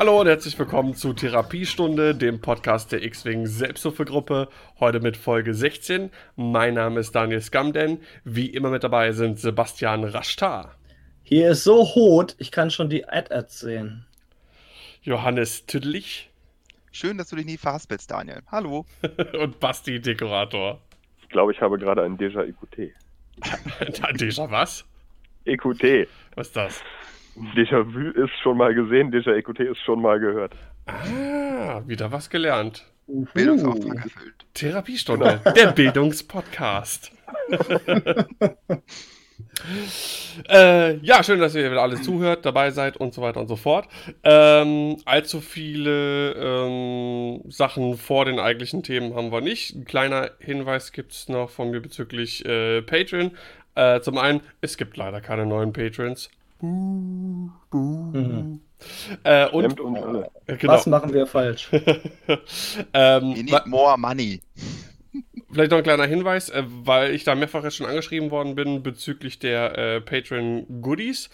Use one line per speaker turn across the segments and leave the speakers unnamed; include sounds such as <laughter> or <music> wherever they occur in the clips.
Hallo und herzlich willkommen zu Therapiestunde, dem Podcast der X-Wing Selbsthilfegruppe. Heute mit Folge 16. Mein Name ist Daniel Skamden. Wie immer mit dabei sind Sebastian Raschtar.
Hier ist so hot, ich kann schon die Ad-Ads sehen.
Johannes Tüdlich.
Schön, dass du dich nie verhaspelst, Daniel. Hallo. <laughs>
und Basti Dekorator.
Ich glaube, ich habe gerade ein Déjà-EQT. <laughs>
Déjà was?
EQT.
Was ist das?
Déjà-vu ist schon mal gesehen, Déjà-EQT ist schon mal gehört.
Ah, wieder was gelernt.
Bildungsauftrag erfüllt.
Therapiestunde, der Bildungspodcast. <laughs> äh, ja, schön, dass ihr wieder alle zuhört, dabei seid und so weiter und so fort. Ähm, allzu viele ähm, Sachen vor den eigentlichen Themen haben wir nicht. Ein kleiner Hinweis gibt es noch von mir bezüglich äh, Patreon. Äh, zum einen, es gibt leider keine neuen Patrons. Buh, buh. Mhm. Äh, und,
äh, genau. Was machen wir falsch? <laughs>
ähm, We need more money.
Vielleicht noch ein kleiner Hinweis, äh, weil ich da mehrfach jetzt schon angeschrieben worden bin bezüglich der äh, Patreon Goodies.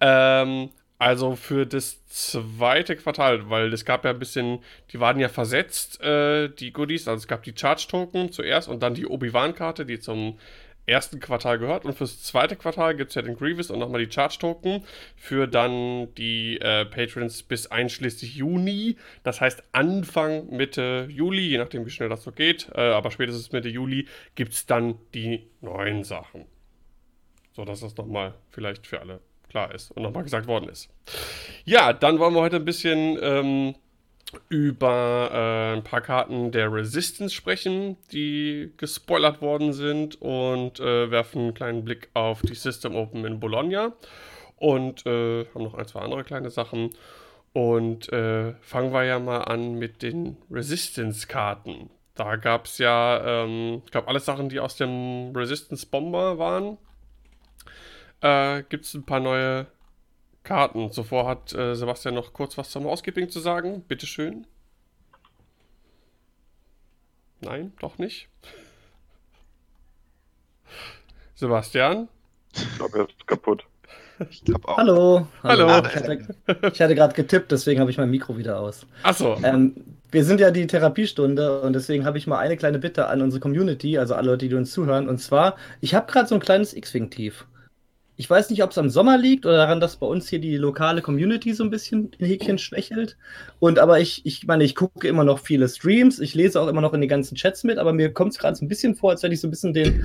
Ähm, also für das zweite Quartal, weil es gab ja ein bisschen, die waren ja versetzt, äh, die Goodies. Also es gab die Charge-Token zuerst und dann die Obi-Wan-Karte, die zum ersten Quartal gehört. Und fürs zweite Quartal gibt es ja den Grievous und nochmal die Charge-Token für dann die äh, Patrons bis einschließlich Juni. Das heißt Anfang, Mitte Juli, je nachdem wie schnell das so geht. Äh, aber spätestens Mitte Juli gibt es dann die neuen Sachen. So dass das nochmal vielleicht für alle klar ist und nochmal gesagt worden ist. Ja, dann wollen wir heute ein bisschen... Ähm, über äh, ein paar Karten der Resistance sprechen, die gespoilert worden sind und äh, werfen einen kleinen Blick auf die System Open in Bologna und äh, haben noch ein, zwei andere kleine Sachen. Und äh, fangen wir ja mal an mit den Resistance-Karten. Da gab es ja, ähm, ich glaube, alle Sachen, die aus dem Resistance Bomber waren. Äh, Gibt es ein paar neue Karten. Zuvor hat äh, Sebastian noch kurz was zum Housekeeping zu sagen. Bitteschön. Nein, doch nicht. Sebastian?
Ich glaube, er ist kaputt.
Ich glaube auch. Hallo.
Hallo. Hallo.
Ich hatte, hatte gerade getippt, deswegen habe ich mein Mikro wieder aus.
Achso.
Ähm, wir sind ja die Therapiestunde und deswegen habe ich mal eine kleine Bitte an unsere Community, also alle Leute, die uns zuhören. Und zwar, ich habe gerade so ein kleines X-Wing-Tief. Ich weiß nicht, ob es am Sommer liegt oder daran, dass bei uns hier die lokale Community so ein bisschen in Häkchen schwächelt. Und aber ich, ich meine, ich gucke immer noch viele Streams, ich lese auch immer noch in den ganzen Chats mit, aber mir kommt es gerade so ein bisschen vor, als wenn ich so ein bisschen den,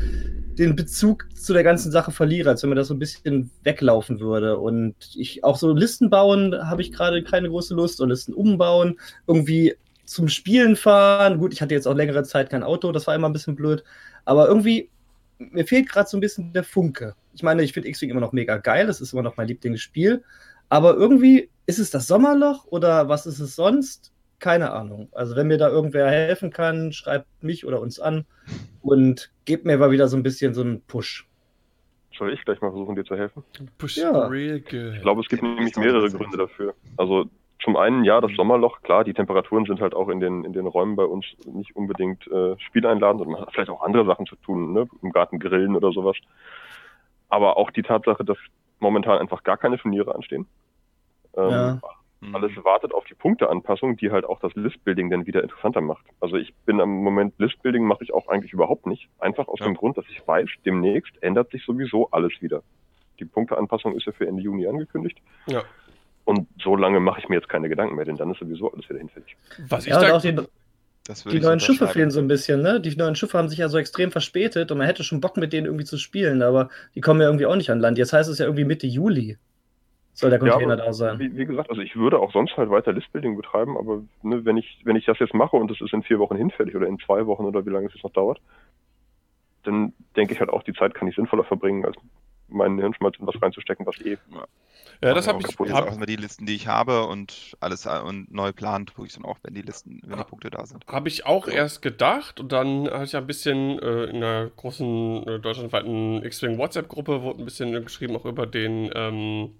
den Bezug zu der ganzen Sache verliere, als wenn mir das so ein bisschen weglaufen würde. Und ich auch so Listen bauen habe ich gerade keine große Lust und Listen umbauen, irgendwie zum Spielen fahren. Gut, ich hatte jetzt auch längere Zeit kein Auto, das war immer ein bisschen blöd. Aber irgendwie, mir fehlt gerade so ein bisschen der Funke ich meine, ich finde X-Wing immer noch mega geil, das ist immer noch mein Lieblingsspiel. Aber irgendwie ist es das Sommerloch oder was ist es sonst? Keine Ahnung. Also, wenn mir da irgendwer helfen kann, schreibt mich oder uns an und gebt mir mal wieder so ein bisschen so einen Push.
Soll ich gleich mal versuchen, dir zu helfen?
Push ja. real
good. Ich glaube, es gibt nämlich mehrere Gründe dafür. Also, zum einen, ja, das Sommerloch, klar, die Temperaturen sind halt auch in den, in den Räumen bei uns nicht unbedingt äh, spieleinladend und man hat vielleicht auch andere Sachen zu tun, ne? im Garten grillen oder sowas aber auch die Tatsache, dass momentan einfach gar keine Turniere anstehen. Ähm, ja. Alles wartet auf die Punkteanpassung, die halt auch das Listbuilding dann wieder interessanter macht. Also ich bin am Moment, Listbuilding mache ich auch eigentlich überhaupt nicht. Einfach aus ja. dem Grund, dass ich weiß, demnächst ändert sich sowieso alles wieder. Die Punkteanpassung ist ja für Ende Juni angekündigt.
Ja.
Und so lange mache ich mir jetzt keine Gedanken mehr, denn dann ist sowieso alles wieder hinfällig.
Was ich ja, da, auch den, die neuen Schiffe fehlen so ein bisschen, ne? Die neuen Schiffe haben sich ja so extrem verspätet und man hätte schon Bock mit denen irgendwie zu spielen, aber die kommen ja irgendwie auch nicht an Land. Jetzt heißt es ja irgendwie Mitte Juli soll der Container
ja,
da sein.
Wie, wie, gesagt, also ich würde auch sonst halt weiter Listbuilding betreiben, aber ne, wenn ich wenn ich das jetzt mache und es ist in vier Wochen hinfällig oder in zwei Wochen oder wie lange es jetzt noch dauert, dann denke ich halt auch, die Zeit kann ich sinnvoller verbringen, als meinen Hirnschmalz in was reinzustecken, was eh.
Ja, ja das habe ich. Hab, auch immer die Listen, die ich habe und alles äh, und neu planen tue ich dann auch, wenn die Listen, wenn die Punkte da sind.
Habe ich auch so. erst gedacht und dann hatte ich ein bisschen äh, in einer großen äh, deutschlandweiten X-Wing WhatsApp-Gruppe wurde ein bisschen geschrieben auch über den ähm,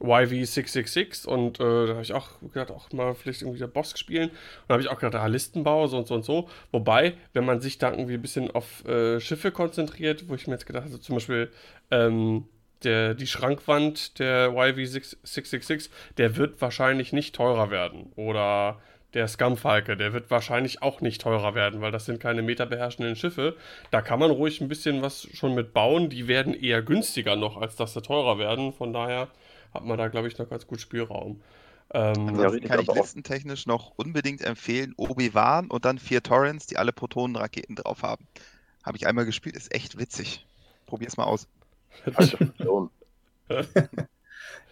YV666 und äh, da habe ich auch gedacht, auch mal vielleicht irgendwie der Boss spielen. Und da habe ich auch gedacht, ah, Listenbau, so und so und so. Wobei, wenn man sich da irgendwie ein bisschen auf äh, Schiffe konzentriert, wo ich mir jetzt gedacht habe, zum Beispiel ähm, der, die Schrankwand der YV666, der wird wahrscheinlich nicht teurer werden. Oder der Scumfalke, der wird wahrscheinlich auch nicht teurer werden, weil das sind keine meterbeherrschenden Schiffe. Da kann man ruhig ein bisschen was schon mit bauen. Die werden eher günstiger noch, als dass sie teurer werden. Von daher hat man da, glaube ich, noch ganz gut Spielraum.
Ähm, Ansonsten kann ich listentechnisch noch unbedingt empfehlen, Obi-Wan und dann vier Torrents, die alle Protonenraketen drauf haben. Habe ich einmal gespielt, ist echt witzig. Probier's mal aus. <laughs>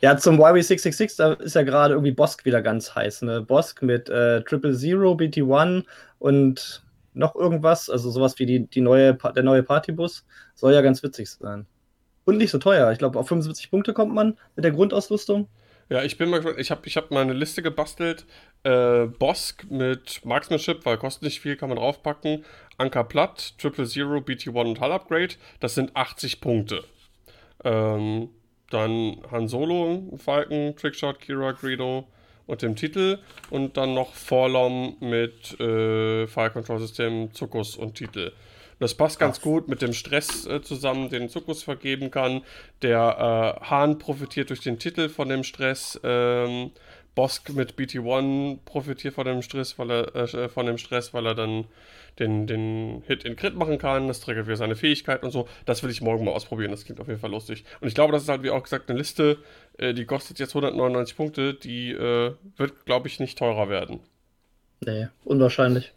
ja, zum YB666, da ist ja gerade irgendwie Bosk wieder ganz heiß. Ne? Bosk mit äh, Triple Zero, BT1 und noch irgendwas, also sowas wie die, die neue, der neue Partybus, soll ja ganz witzig sein. Und nicht so teuer. Ich glaube, auf 75 Punkte kommt man mit der Grundausrüstung.
Ja, ich bin mal gespannt. Ich habe ich hab mal eine Liste gebastelt. Äh, Bosk mit Marksmanship, weil kostet nicht viel, kann man draufpacken. Anker Platt, Triple Zero, BT1 und Hull Upgrade. Das sind 80 Punkte. Ähm, dann Han Solo, Falken, Trickshot, Kira, Greedo und dem Titel. Und dann noch Forlom mit äh, Fire Control System, Zuckus und Titel. Das passt ganz gut mit dem Stress äh, zusammen, den Zuckus vergeben kann. Der äh, Hahn profitiert durch den Titel von dem Stress. Ähm, Bosk mit BT1 profitiert von dem Stress, weil er, äh, von dem Stress, weil er dann den, den Hit in Crit machen kann. Das triggert wieder seine Fähigkeit und so. Das will ich morgen mal ausprobieren. Das klingt auf jeden Fall lustig. Und ich glaube, das ist halt, wie auch gesagt, eine Liste, äh, die kostet jetzt 199 Punkte. Die äh, wird, glaube ich, nicht teurer werden.
Nee, unwahrscheinlich.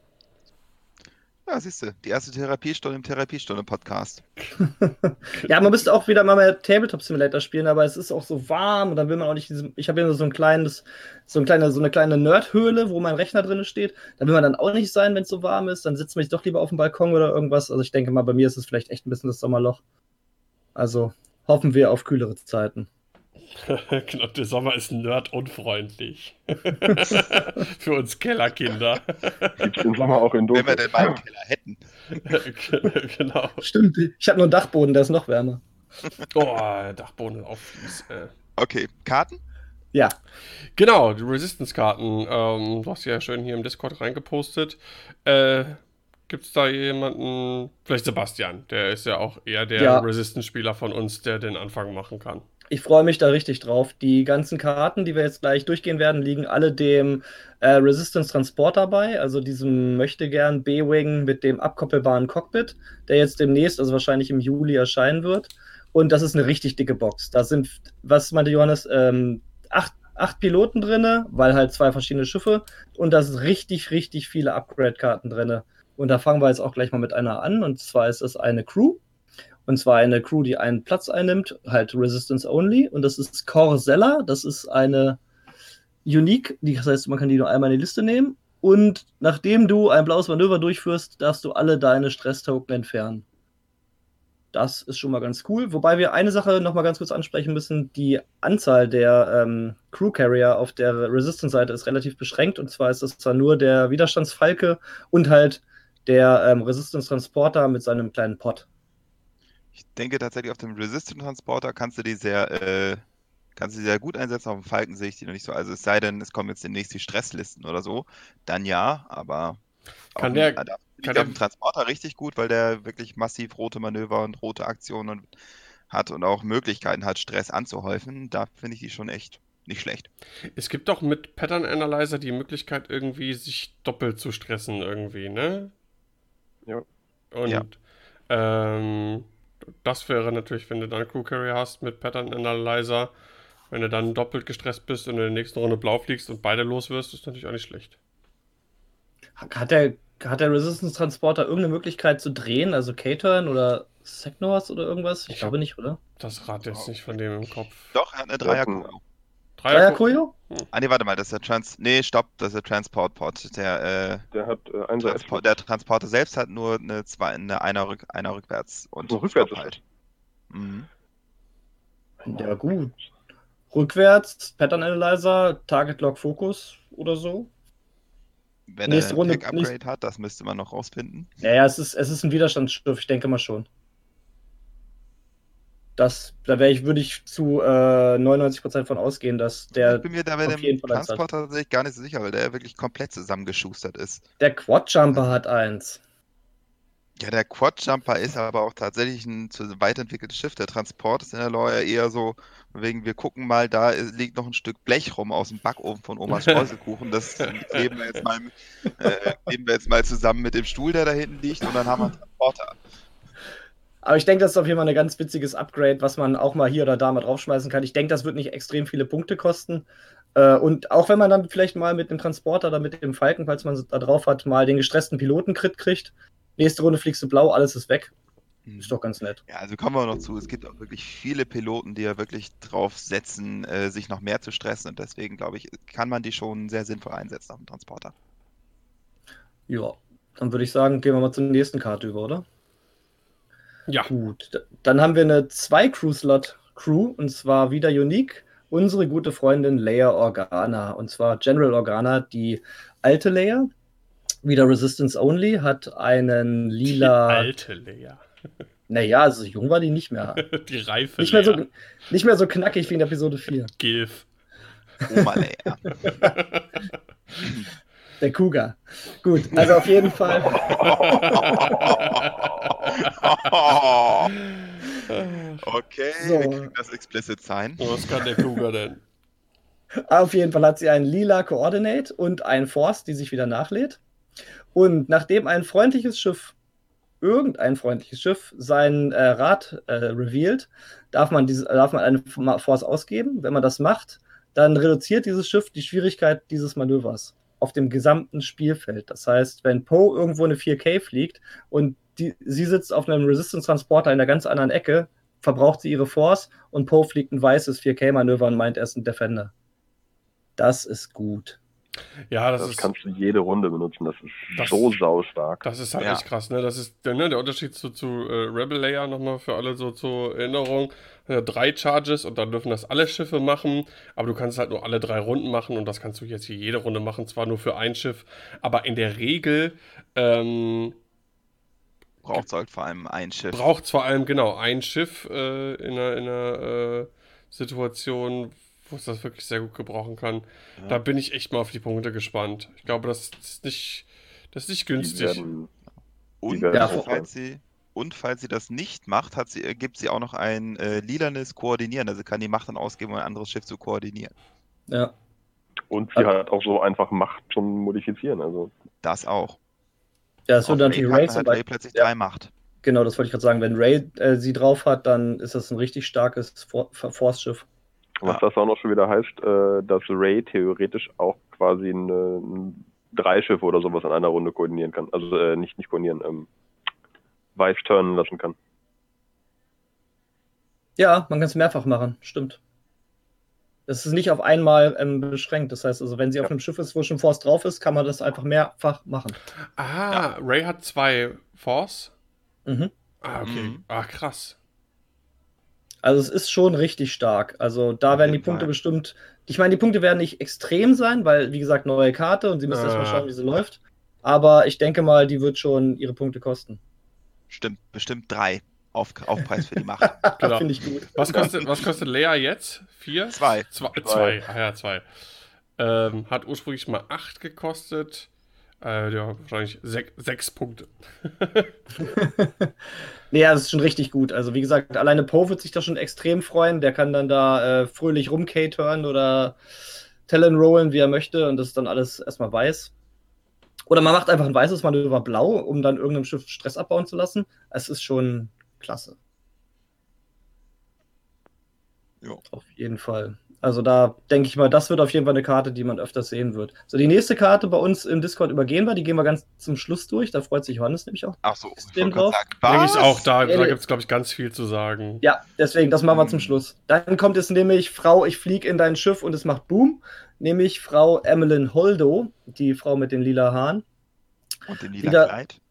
Ja, siehst du, die erste Therapiestunde im Therapiestunde-Podcast. <laughs>
ja, man müsste auch wieder mal mehr Tabletop Simulator spielen, aber es ist auch so warm und dann will man auch nicht diese, Ich habe hier so ein kleines, so, ein kleine, so eine kleine Nerdhöhle, wo mein Rechner drin steht. Da will man dann auch nicht sein, wenn es so warm ist. Dann sitzt man sich doch lieber auf dem Balkon oder irgendwas. Also ich denke mal, bei mir ist es vielleicht echt ein bisschen das Sommerloch. Also hoffen wir auf kühlere Zeiten. <laughs>
genau, der Sommer ist nerdunfreundlich. <laughs> Für uns Kellerkinder.
Gibt den Sommer auch in Dunkeln.
Wenn wir denn mal Keller hätten. <laughs>
genau. Stimmt, ich habe nur einen Dachboden, der ist noch wärmer.
Oh, Dachboden auf Fließ. Äh.
Okay, Karten?
Ja.
Genau, die Resistance-Karten. Ähm, du hast ja schön hier im Discord reingepostet. Äh, Gibt es da jemanden, vielleicht Sebastian, der ist ja auch eher der ja. Resistance-Spieler von uns, der den Anfang machen kann.
Ich freue mich da richtig drauf. Die ganzen Karten, die wir jetzt gleich durchgehen werden, liegen alle dem äh, Resistance Transporter bei, also diesem möchte gern B-Wing mit dem abkoppelbaren Cockpit, der jetzt demnächst, also wahrscheinlich im Juli erscheinen wird. Und das ist eine richtig dicke Box. Da sind, was meinte Johannes, ähm, acht, acht Piloten drin, weil halt zwei verschiedene Schiffe. Und da sind richtig, richtig viele Upgrade-Karten drin. Und da fangen wir jetzt auch gleich mal mit einer an. Und zwar ist das eine Crew. Und zwar eine Crew, die einen Platz einnimmt, halt Resistance Only. Und das ist Corsella. Das ist eine Unique, das heißt, man kann die nur einmal in die Liste nehmen. Und nachdem du ein blaues Manöver durchführst, darfst du alle deine Stress-Token entfernen. Das ist schon mal ganz cool. Wobei wir eine Sache noch mal ganz kurz ansprechen müssen. Die Anzahl der ähm, Crew Carrier auf der Resistance-Seite ist relativ beschränkt. Und zwar ist das zwar nur der Widerstandsfalke und halt der ähm, Resistance Transporter mit seinem kleinen Pod.
Ich denke tatsächlich, auf dem Resistance Transporter kannst du die sehr, äh, kannst du die sehr gut einsetzen. Auf dem Falken sehe ich die noch nicht so. Also es sei denn, es kommen jetzt demnächst die Stresslisten oder so, dann ja, aber
kann der,
dem, kann der auf dem Transporter richtig gut, weil der wirklich massiv rote Manöver und rote Aktionen hat und auch Möglichkeiten hat, Stress anzuhäufen. Da finde ich die schon echt nicht schlecht.
Es gibt doch mit Pattern Analyzer die Möglichkeit, irgendwie sich doppelt zu stressen, irgendwie, ne?
Ja.
Und ja. Ähm, das wäre natürlich, wenn du dann Crew Carrier hast mit Pattern Analyzer, wenn du dann doppelt gestresst bist und in der nächsten Runde blau fliegst und beide los wirst, ist natürlich auch nicht schlecht.
Hat der, hat der Resistance Transporter irgendeine Möglichkeit zu drehen, also K-Turn oder Segnors oder irgendwas? Ich, ich glaube nicht, oder?
Das Rad jetzt nicht von dem im Kopf.
Doch, er hat eine Dreier.
Dreier.
Ah, nee, warte mal, das ist der Trans. Nee, stopp, das ist der Transportport. Der, äh,
der hat äh, ein
Transport, Der Transporter selbst hat nur eine, zwei, eine einer, Rück, einer rückwärts und
so, rückwärts halt. Mhm.
Ja, gut. Rückwärts, Pattern Analyzer, Target Lock Focus oder so.
Wenn nächste er ein Runde, Upgrade nächst... hat, das müsste man noch rausfinden.
Ja, ja, es ist, es ist ein Widerstandsschiff, ich denke mal schon. Das, da wäre ich, würde ich zu äh, 99% von ausgehen, dass der.
Ich bin mir da bei dem Transporter tatsächlich gar nicht so sicher, weil der wirklich komplett zusammengeschustert ist.
Der Quadjumper hat eins.
Ja, der Quad-Jumper ist aber auch tatsächlich ein zu weiterentwickeltes Schiff. Der Transport ist in der Lore eher so, wegen wir gucken mal, da liegt noch ein Stück Blech rum aus dem Backofen von Omas <laughs> Streuselkuchen. Das nehmen wir, jetzt mal, äh, wir jetzt mal zusammen mit dem Stuhl, der da hinten liegt, und dann haben wir einen Transporter.
Aber ich denke, das ist auf jeden Fall ein ganz witziges Upgrade, was man auch mal hier oder da mal draufschmeißen kann. Ich denke, das wird nicht extrem viele Punkte kosten. Äh, und auch wenn man dann vielleicht mal mit dem Transporter oder mit dem Falken, falls man da drauf hat, mal den gestressten Piloten-Crit kriegt, nächste Runde fliegst du blau, alles ist weg.
Mhm.
Ist doch ganz nett.
Ja, also kommen wir noch zu. Es gibt auch wirklich viele Piloten, die ja wirklich drauf setzen, äh, sich noch mehr zu stressen. Und deswegen, glaube ich, kann man die schon sehr sinnvoll einsetzen auf dem Transporter.
Ja, dann würde ich sagen, gehen wir mal zur nächsten Karte über, oder?
Ja.
Gut. Dann haben wir eine 2 Crew-Slot Crew und zwar wieder unique. Unsere gute Freundin Leia Organa und zwar General Organa, die alte Leia. Wieder Resistance Only, hat einen
Die
lila.
alte Leia. <laughs>
Naja, also so jung war die nicht mehr. <laughs>
Die reife
nicht, mehr so,
Leia.
nicht mehr so knackig wie in Episode 4.
Gilf.
Oma Leia. <laughs>
Der Cougar. Gut, also auf jeden Fall. <laughs>
okay,
So.
wir kriegen das explicit sein.
Was kann der Cougar denn?
Auf jeden Fall hat sie ein lila Coordinate und ein Force, die sich wieder nachlädt. Und nachdem ein freundliches Schiff, irgendein freundliches Schiff, sein äh, Rad äh, revealed, darf man, diese, darf man eine Force ausgeben. Wenn man das macht, dann reduziert dieses Schiff die Schwierigkeit dieses Manövers auf dem gesamten Spielfeld. Das heißt, wenn Poe irgendwo eine 4K fliegt und die, sie sitzt auf einem Resistance-Transporter in einer ganz anderen Ecke, verbraucht sie ihre Force und Poe fliegt ein weißes 4K-Manöver und meint, er ist ein Defender. Das ist gut.
Ja, das,
Das,
ist.
kannst du jede Runde benutzen. Das ist
Das-
so saustark.
Das ist halt
Ja.
echt krass, ne? Das ist der, ne, der Unterschied zu, zu äh, Rebel Layer nochmal für alle so zur Erinnerung. Äh, drei Charges und dann dürfen das alle Schiffe machen, aber du kannst halt nur alle drei Runden machen und das kannst du jetzt hier jede Runde machen, zwar nur für ein Schiff, aber in der Regel ähm,
Braucht halt vor allem ein Schiff.
braucht vor allem genau ein Schiff äh, in einer, in einer äh, Situation, wo es das wirklich sehr gut gebrauchen kann.
Ja.
Da bin ich echt mal auf die Punkte gespannt. Ich glaube, das ist nicht, das ist nicht
Die
günstig.
werden,
Und,
Ja,
falls sie, und falls sie das nicht macht, hat sie, äh, gibt sie auch noch ein äh, lilanes Koordinieren. Also kann die Macht dann ausgeben, um ein anderes Schiff zu koordinieren.
Ja.
und sie hat auch so einfach Macht zum Modifizieren. Also
Das auch.
Ja, das wird natürlich
Ray
Ray zum
halt Ray
Beispiel.
plötzlich
Ja.
drei Macht.
Genau, das wollte ich gerade sagen. Wenn Ray äh, sie drauf hat, dann ist das ein richtig starkes For Force-Schiff.
Was
Ja.
das auch noch schon wieder heißt, äh, dass Ray theoretisch auch quasi ein drei Schiffe oder sowas in einer Runde koordinieren kann. Also äh, nicht, nicht koordinieren, ähm, Vice turnen lassen kann.
Ja, man kann es mehrfach machen, stimmt. Das ist nicht auf einmal ähm, beschränkt. Das heißt, also wenn sie auf
Ja.
einem Schiff ist, wo schon Force drauf ist, kann man das einfach mehrfach machen.
Ah, Ray hat zwei Force.
Mhm.
Ah, okay.
Mhm.
Ah, krass.
Also es ist schon richtig stark. Also da
Auf
werden die Punkte bestimmt. Ich meine, die Punkte werden nicht extrem sein, weil, wie gesagt, neue Karte und sie müssen
Ah.
erstmal schauen, wie sie läuft. Aber ich denke mal, die wird schon ihre Punkte kosten.
Stimmt, bestimmt drei. Auf, Aufpreis für die Macht. <laughs>
Genau.
Finde ich gut.
Was kostet, was kostet Lea jetzt? Vier?
Zwei.
Zwei. Zwei. Ah ja, zwei. Ähm, hat ursprünglich mal acht gekostet. Äh, ja, wahrscheinlich sech, sechs Punkte.
Nee, <laughs> ja, das ist schon richtig gut. Also, wie gesagt, alleine Poe wird sich da schon extrem freuen. Der kann dann da äh, fröhlich rumcatern oder Talon rollen, wie er möchte. Und das ist dann alles erstmal weiß. Oder man macht einfach ein weißes Manöver blau, um dann irgendeinem Schiff Stress abbauen zu lassen. Es ist schon klasse.
Jo.
Auf jeden Fall. Also da denke ich mal, das wird auf jeden Fall eine Karte, die man öfters sehen wird. So, die nächste Karte bei uns im Discord übergehen wir. Die gehen wir ganz zum Schluss durch. Da freut sich Johannes nämlich auch.
Ach so,
Ist
ich
dem drauf?
sagen,
auch, da, da gibt es, glaube ich, ganz viel zu sagen.
Ja, deswegen, das machen wir zum
Hm.
Schluss. Dann kommt es nämlich Frau, ich fliege in dein Schiff und es macht Boom. Nämlich Frau Emmeline Holdo, die Frau mit den lila Haaren
Und den lila Kleid.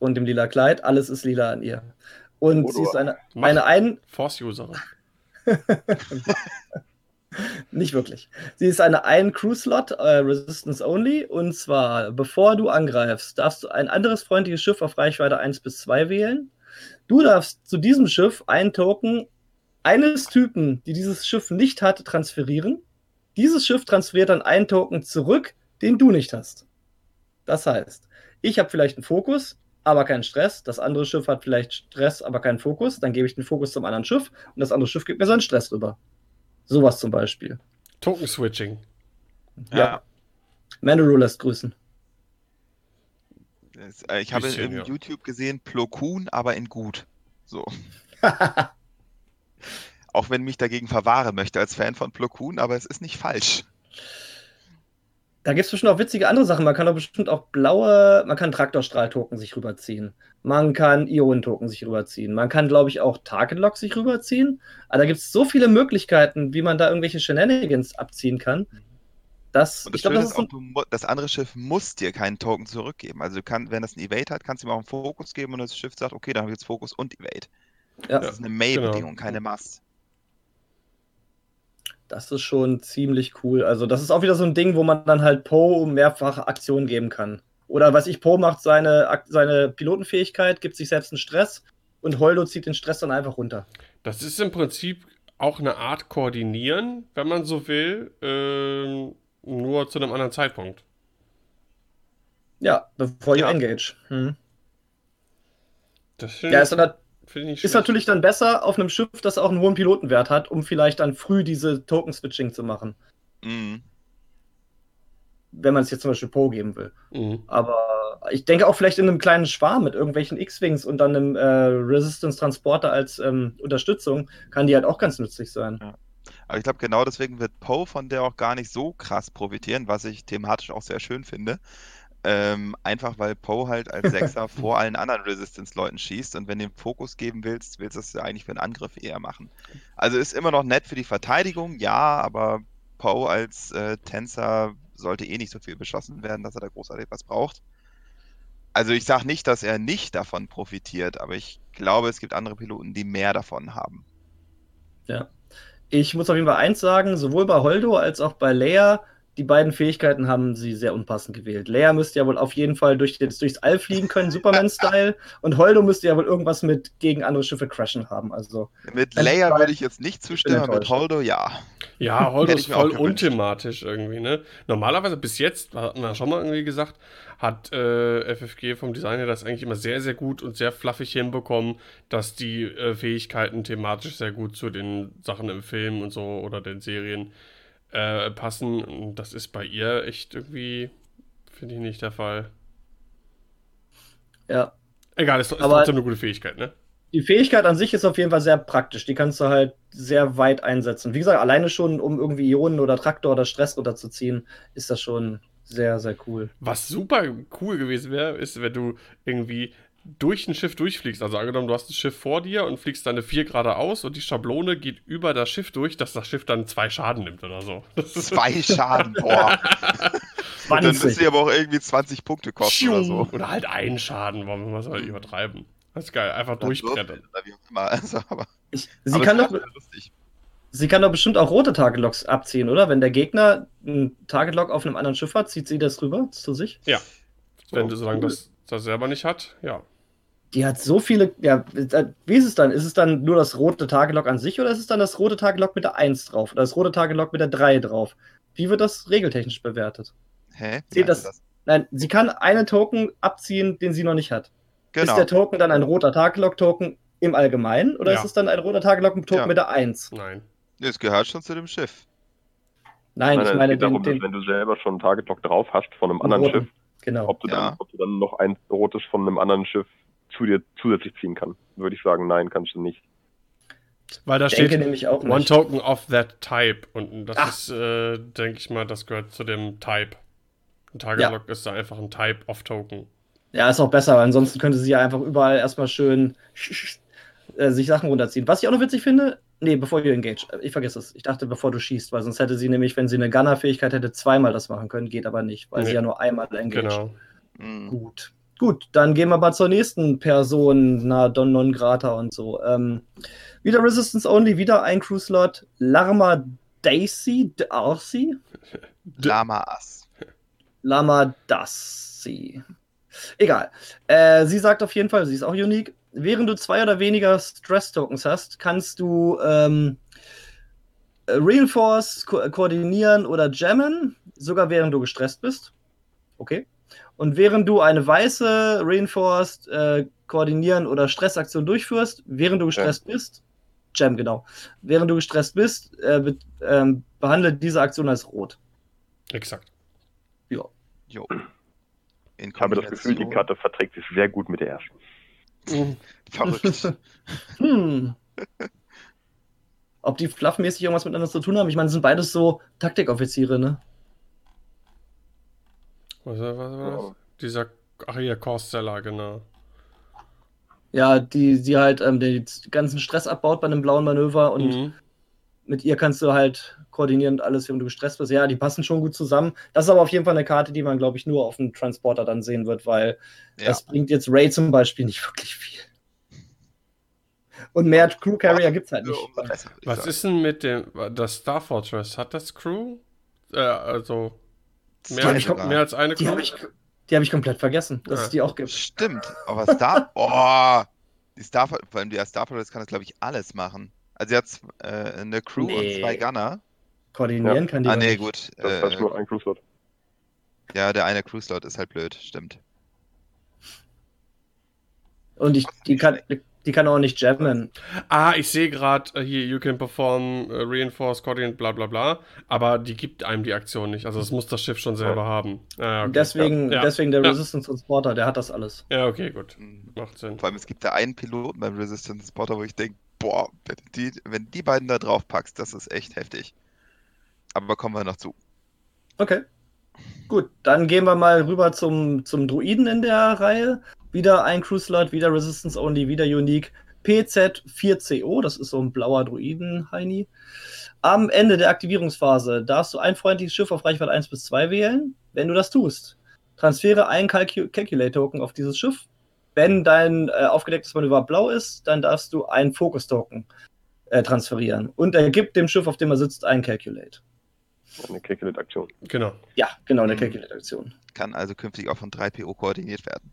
und dem lila Kleid. Alles ist lila an ihr. Und
Hodor.
sie ist eine, eine ein,
Force-Userin. <laughs>
nicht wirklich. Sie ist eine ein Crew-Slot, äh, Resistance Only. Und zwar, bevor du angreifst, darfst du ein anderes freundliches Schiff auf Reichweite 1 bis 2 wählen. Du darfst zu diesem Schiff einen Token eines Typen, die dieses Schiff nicht hat, transferieren. Dieses Schiff transferiert dann einen Token zurück, den du nicht hast. Das heißt, ich habe vielleicht einen Fokus, aber keinen Stress. Das andere Schiff hat vielleicht Stress, aber keinen Fokus. Dann gebe ich den Fokus zum anderen Schiff und das andere Schiff gibt mir seinen Stress rüber. Sowas zum Beispiel.
Token Switching.
Ja. ja. Mandalore lässt grüßen.
Äh, ich habe im ja. YouTube gesehen, Plo Koon, aber in gut. So. <laughs> Auch wenn mich dagegen verwahren möchte als Fan von Plo Koon, aber es ist nicht falsch.
Da gibt es bestimmt auch witzige andere Sachen. Man kann doch bestimmt auch blaue, man kann Traktorstrahl-Token sich rüberziehen. Man kann Ionen-Token sich rüberziehen. Man kann, glaube ich, auch Target-Lock sich rüberziehen. Aber da gibt es so viele Möglichkeiten, wie man da irgendwelche Shenanigans abziehen kann. Das,
und das, ich glaub, das, ist auch, du, das andere Schiff muss dir keinen Token zurückgeben. Also, kann, wenn das ein Evade hat, kannst du ihm auch einen Fokus geben und das Schiff sagt, okay, dann habe ich jetzt Fokus und Evade. Ja. Das ist eine May-Bedingung, genau. keine Must.
Das ist schon ziemlich cool. Also, das ist auch wieder so ein Ding, wo man dann halt Poe mehrfache Aktionen geben kann. Oder was ich, Poe macht seine, seine Pilotenfähigkeit, gibt sich selbst einen Stress und Holdo zieht den Stress dann einfach runter.
Das ist im Prinzip auch eine Art Koordinieren, wenn man so will, äh, nur zu einem anderen Zeitpunkt.
Ja, bevor ja. you engage. Hm.
Das ja,
ist dann, ist natürlich dann besser auf einem Schiff, das auch einen hohen Pilotenwert hat, um vielleicht dann früh diese Token-Switching zu machen. Mhm. Wenn man es jetzt zum Beispiel Poe geben will. Mhm. Aber ich denke auch vielleicht in einem kleinen Schwarm mit irgendwelchen X-Wings und dann einem äh, Resistance-Transporter als ähm, Unterstützung kann die halt auch ganz nützlich sein. Ja.
Aber ich glaube, genau deswegen wird Poe von der auch gar nicht so krass profitieren, was ich thematisch auch sehr schön finde. Ähm, einfach weil Poe halt als <laughs> Sechser vor allen anderen Resistance-Leuten schießt und wenn du den Fokus geben willst, willst du es ja eigentlich für einen Angriff eher machen. Also ist immer noch nett für die Verteidigung, ja, aber Poe als äh, Tänzer sollte eh nicht so viel beschossen werden, dass er da großartig was braucht. Also ich sage nicht, dass er nicht davon profitiert, aber ich glaube, es gibt andere Piloten, die mehr davon haben.
Ja. Ich muss auf jeden Fall eins sagen, sowohl bei Holdo als auch bei Leia die beiden Fähigkeiten haben sie sehr unpassend gewählt. Leia müsste ja wohl auf jeden Fall durch, durchs All fliegen können, Superman-Style. <laughs> und Holdo müsste ja wohl irgendwas mit gegen andere Schiffe crashen haben. Also,
mit Leia würde ich jetzt nicht zustimmen, mit Holdo ja.
Ja, <laughs> Holdo ist voll unthematisch irgendwie, ne? Normalerweise bis jetzt, hatten wir schon mal irgendwie gesagt, hat äh, FFG vom Design her das eigentlich immer sehr, sehr gut und sehr fluffig hinbekommen, dass die äh, Fähigkeiten thematisch sehr gut zu den Sachen im Film und so oder den Serien äh, passen. Das ist bei ihr echt irgendwie, finde ich, nicht der Fall.
Ja.
Egal, ist, ist Aber trotzdem eine gute Fähigkeit, ne?
Die Fähigkeit an sich ist auf jeden Fall sehr praktisch. Die kannst du halt sehr weit einsetzen. Wie gesagt, alleine schon, um irgendwie Ionen oder Traktor oder Stress runterzuziehen, ist das schon sehr, sehr cool.
Was super cool gewesen wäre, ist, wenn du irgendwie durch ein Schiff durchfliegst. Also angenommen, du hast ein Schiff vor dir und fliegst deine vier geradeaus und die Schablone geht über das Schiff durch, dass das Schiff dann zwei Schaden nimmt oder so. <laughs>
Zwei Schaden, boah. <laughs> <laughs> dann müsste sie aber auch irgendwie 20 Punkte kosten oder so.
Oder halt einen Schaden, warum wir es halt übertreiben. Das ist geil, einfach durchbrennen.
Also, sie, aber kann doch, sie kann doch bestimmt auch rote Target-Logs abziehen, oder? Wenn der Gegner ein Target-Log auf einem anderen Schiff hat, zieht sie das rüber zu sich?
Ja. Wenn, oh, solange cool. das, das selber nicht hat, ja.
Die hat so viele. Ja, wie ist es dann? Ist es dann nur das rote Tagelog an sich oder ist es dann das rote Tagelog mit der 1 drauf oder das rote Tagelog mit der 3 drauf? Wie wird das regeltechnisch bewertet?
Hä?
Zählt das, das? Nein, sie kann einen Token abziehen, den sie noch nicht hat. Genau. Ist der Token dann ein roter Tagelog-Token im Allgemeinen oder ja. ist es dann ein roter Tagelog-Token ja. mit der 1?
Nein.
Es gehört schon zu dem Schiff.
Nein, ich meine, es geht den, darum, den, wenn du selber schon einen Target-Log drauf hast von einem anderen roten. Schiff,
genau.
ob, du dann, ob du dann noch ein rotes von einem anderen Schiff zu dir zusätzlich ziehen kann. Würde ich sagen, nein, kannst du nicht.
Weil da steht One Token of that Type und das Ach. ist, äh, denke ich mal, das gehört zu dem Type. Ein Target ja. Lock ist da einfach ein Type of Token.
Ja, ist auch besser, weil ansonsten könnte sie ja einfach überall erstmal schön <laughs> äh, sich Sachen runterziehen. Was ich auch noch witzig finde, nee, bevor du engage, ich vergesse es. Ich dachte, bevor du schießt, weil sonst hätte sie nämlich, wenn sie eine Gunner-Fähigkeit hätte, zweimal das machen können, geht aber nicht, weil nee. sie ja nur einmal engage.
Genau.
Mhm. Gut. Gut, dann gehen wir mal zur nächsten Person, na, Don Non Grata und so. Ähm, wieder Resistance Only, wieder ein Crew-Slot. Larma Daisy, <laughs> Darcy?
Lama Ass.
Lama Daisy. Egal. Äh, sie sagt auf jeden Fall, sie ist auch unique. Während du zwei oder weniger Stress-Tokens hast, kannst du ähm, Reinforce ko koordinieren oder jammen, sogar während du gestresst bist. Okay. Und während du eine weiße Reinforced äh, Koordinieren oder Stressaktion durchführst, während du gestresst ja. bist, Jam, genau. Während du gestresst bist, äh, be ähm, behandle diese Aktion als rot.
Exakt.
Ja. Jo.
Ich habe das Gefühl, die Karte verträgt sich sehr gut mit der ersten.
Mhm. <laughs> Verrückt. <laughs>
hm. Ob die fluffmäßig irgendwas miteinander zu tun haben? Ich meine, sind beides so Taktikoffiziere, ne?
Was, was, was? Oh. Dieser, ach ja, Korsteller, genau.
Ja, die, die halt ähm, den ganzen Stress abbaut bei einem blauen Manöver und mhm. mit ihr kannst du halt koordinieren und alles, wenn du gestresst bist. Ja, die passen schon gut zusammen. Das ist aber auf jeden Fall eine Karte, die man, glaube ich, nur auf dem Transporter dann sehen wird, weil ja. das bringt jetzt Ray zum Beispiel nicht <laughs> wirklich viel. Und mehr Crew Carrier gibt es halt nicht.
Was ist denn mit dem, das Star Fortress? Hat das Crew? Äh, also mehr, als, mehr als eine
Crew? Die habe ich, hab ich komplett vergessen, dass ja. es die auch gibt.
Stimmt, aber Star, <laughs> oh, die Star, vor allem die Star Fortress kann das, glaube ich, alles machen. Also sie hat äh, eine Crew nee. und zwei Gunner.
Koordinieren ja. kann die
Ah, nee, nicht. gut.
Das äh, heißt nur ein Crew-Slot.
Ja, der eine Crew-Slot ist halt blöd, stimmt.
Und ich, die kann, die kann auch nicht jammen.
Ah, ich sehe gerade äh, hier, you can perform uh, reinforce coordinate, bla bla bla. Aber die gibt einem die Aktion nicht. Also das muss das Schiff schon selber ja. haben.
Ah, okay. Deswegen, ja. deswegen der ja. Resistance Transporter, der hat das alles.
Ja, okay, gut. Mhm. Macht Sinn.
Vor allem, es gibt da einen Piloten beim Resistance Transporter, wo ich denke, boah, wenn die, wenn die beiden da drauf packst, das ist echt heftig. Aber kommen wir noch zu.
Okay. Gut, dann gehen wir mal rüber zum, zum Druiden in der Reihe. Wieder ein Crew-Slot, wieder Resistance Only, wieder Unique. PZ4CO, das ist so ein blauer Druiden-Heini. Am Ende der Aktivierungsphase darfst du ein freundliches Schiff auf Reichweite 1 bis 2 wählen. Wenn du das tust, transfere einen Calcu Calculate-Token auf dieses Schiff. Wenn dein äh, aufgedecktes Manöver blau ist, dann darfst du einen Focus-Token äh, transferieren. Und er gibt dem Schiff, auf dem er sitzt, einen Calculate.
Eine Calculate-Aktion.
Genau. Ja, genau, eine Calculate-Aktion.
Kann also künftig auch von 3PO koordiniert werden.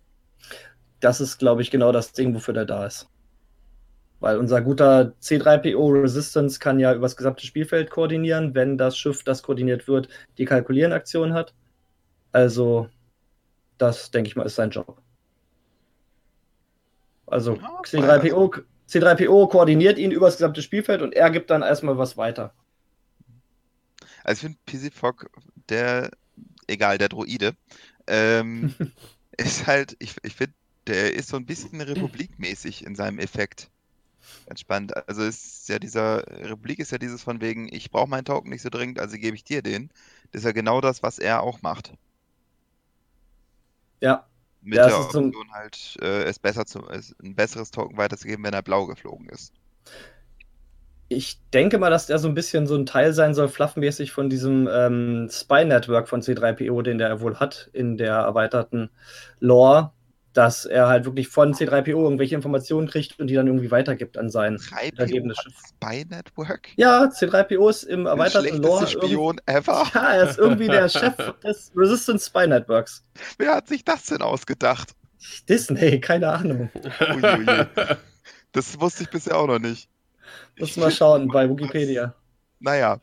Das ist, glaube ich, genau das Ding, wofür der da ist. Weil unser guter C3PO Resistance kann ja übers gesamte Spielfeld koordinieren, wenn das Schiff, das koordiniert wird, die Kalkulieren-Aktion hat. Also, das, denke ich mal, ist sein Job. Also, C3PO, C3PO koordiniert ihn übers gesamte Spielfeld und er gibt dann erstmal was weiter.
Also ich finde PC Fog, der, egal, der Droide, ähm, <laughs> ist halt, ich, ich finde, der ist so ein bisschen republikmäßig in seinem Effekt. Ganz spannend. Also ist ja dieser, Republik ist ja dieses von wegen, ich brauche meinen Token nicht so dringend, also gebe ich dir den. Das ist ja genau das, was er auch macht.
Ja.
Mit ja, der Option halt, äh, es besser zu, es ein besseres Token weiterzugeben, wenn er blau geflogen ist
ich denke mal, dass der so ein bisschen so ein Teil sein soll, fluffmäßig von diesem ähm, Spy-Network von C3PO, den der wohl hat in der erweiterten Lore, dass er halt wirklich von C3PO irgendwelche Informationen kriegt und die dann irgendwie weitergibt an sein
ergebenes Schiff. Spy-Network?
Ja, C3PO ist im erweiterten Lore.
Spion ever. <laughs>
Ja, er ist irgendwie der Chef <laughs> des Resistance Spy Networks.
Wer hat sich das denn ausgedacht?
Disney, keine Ahnung. Uiuiui.
Das wusste ich bisher auch noch nicht.
Muss mal schauen bei Wikipedia.
Naja.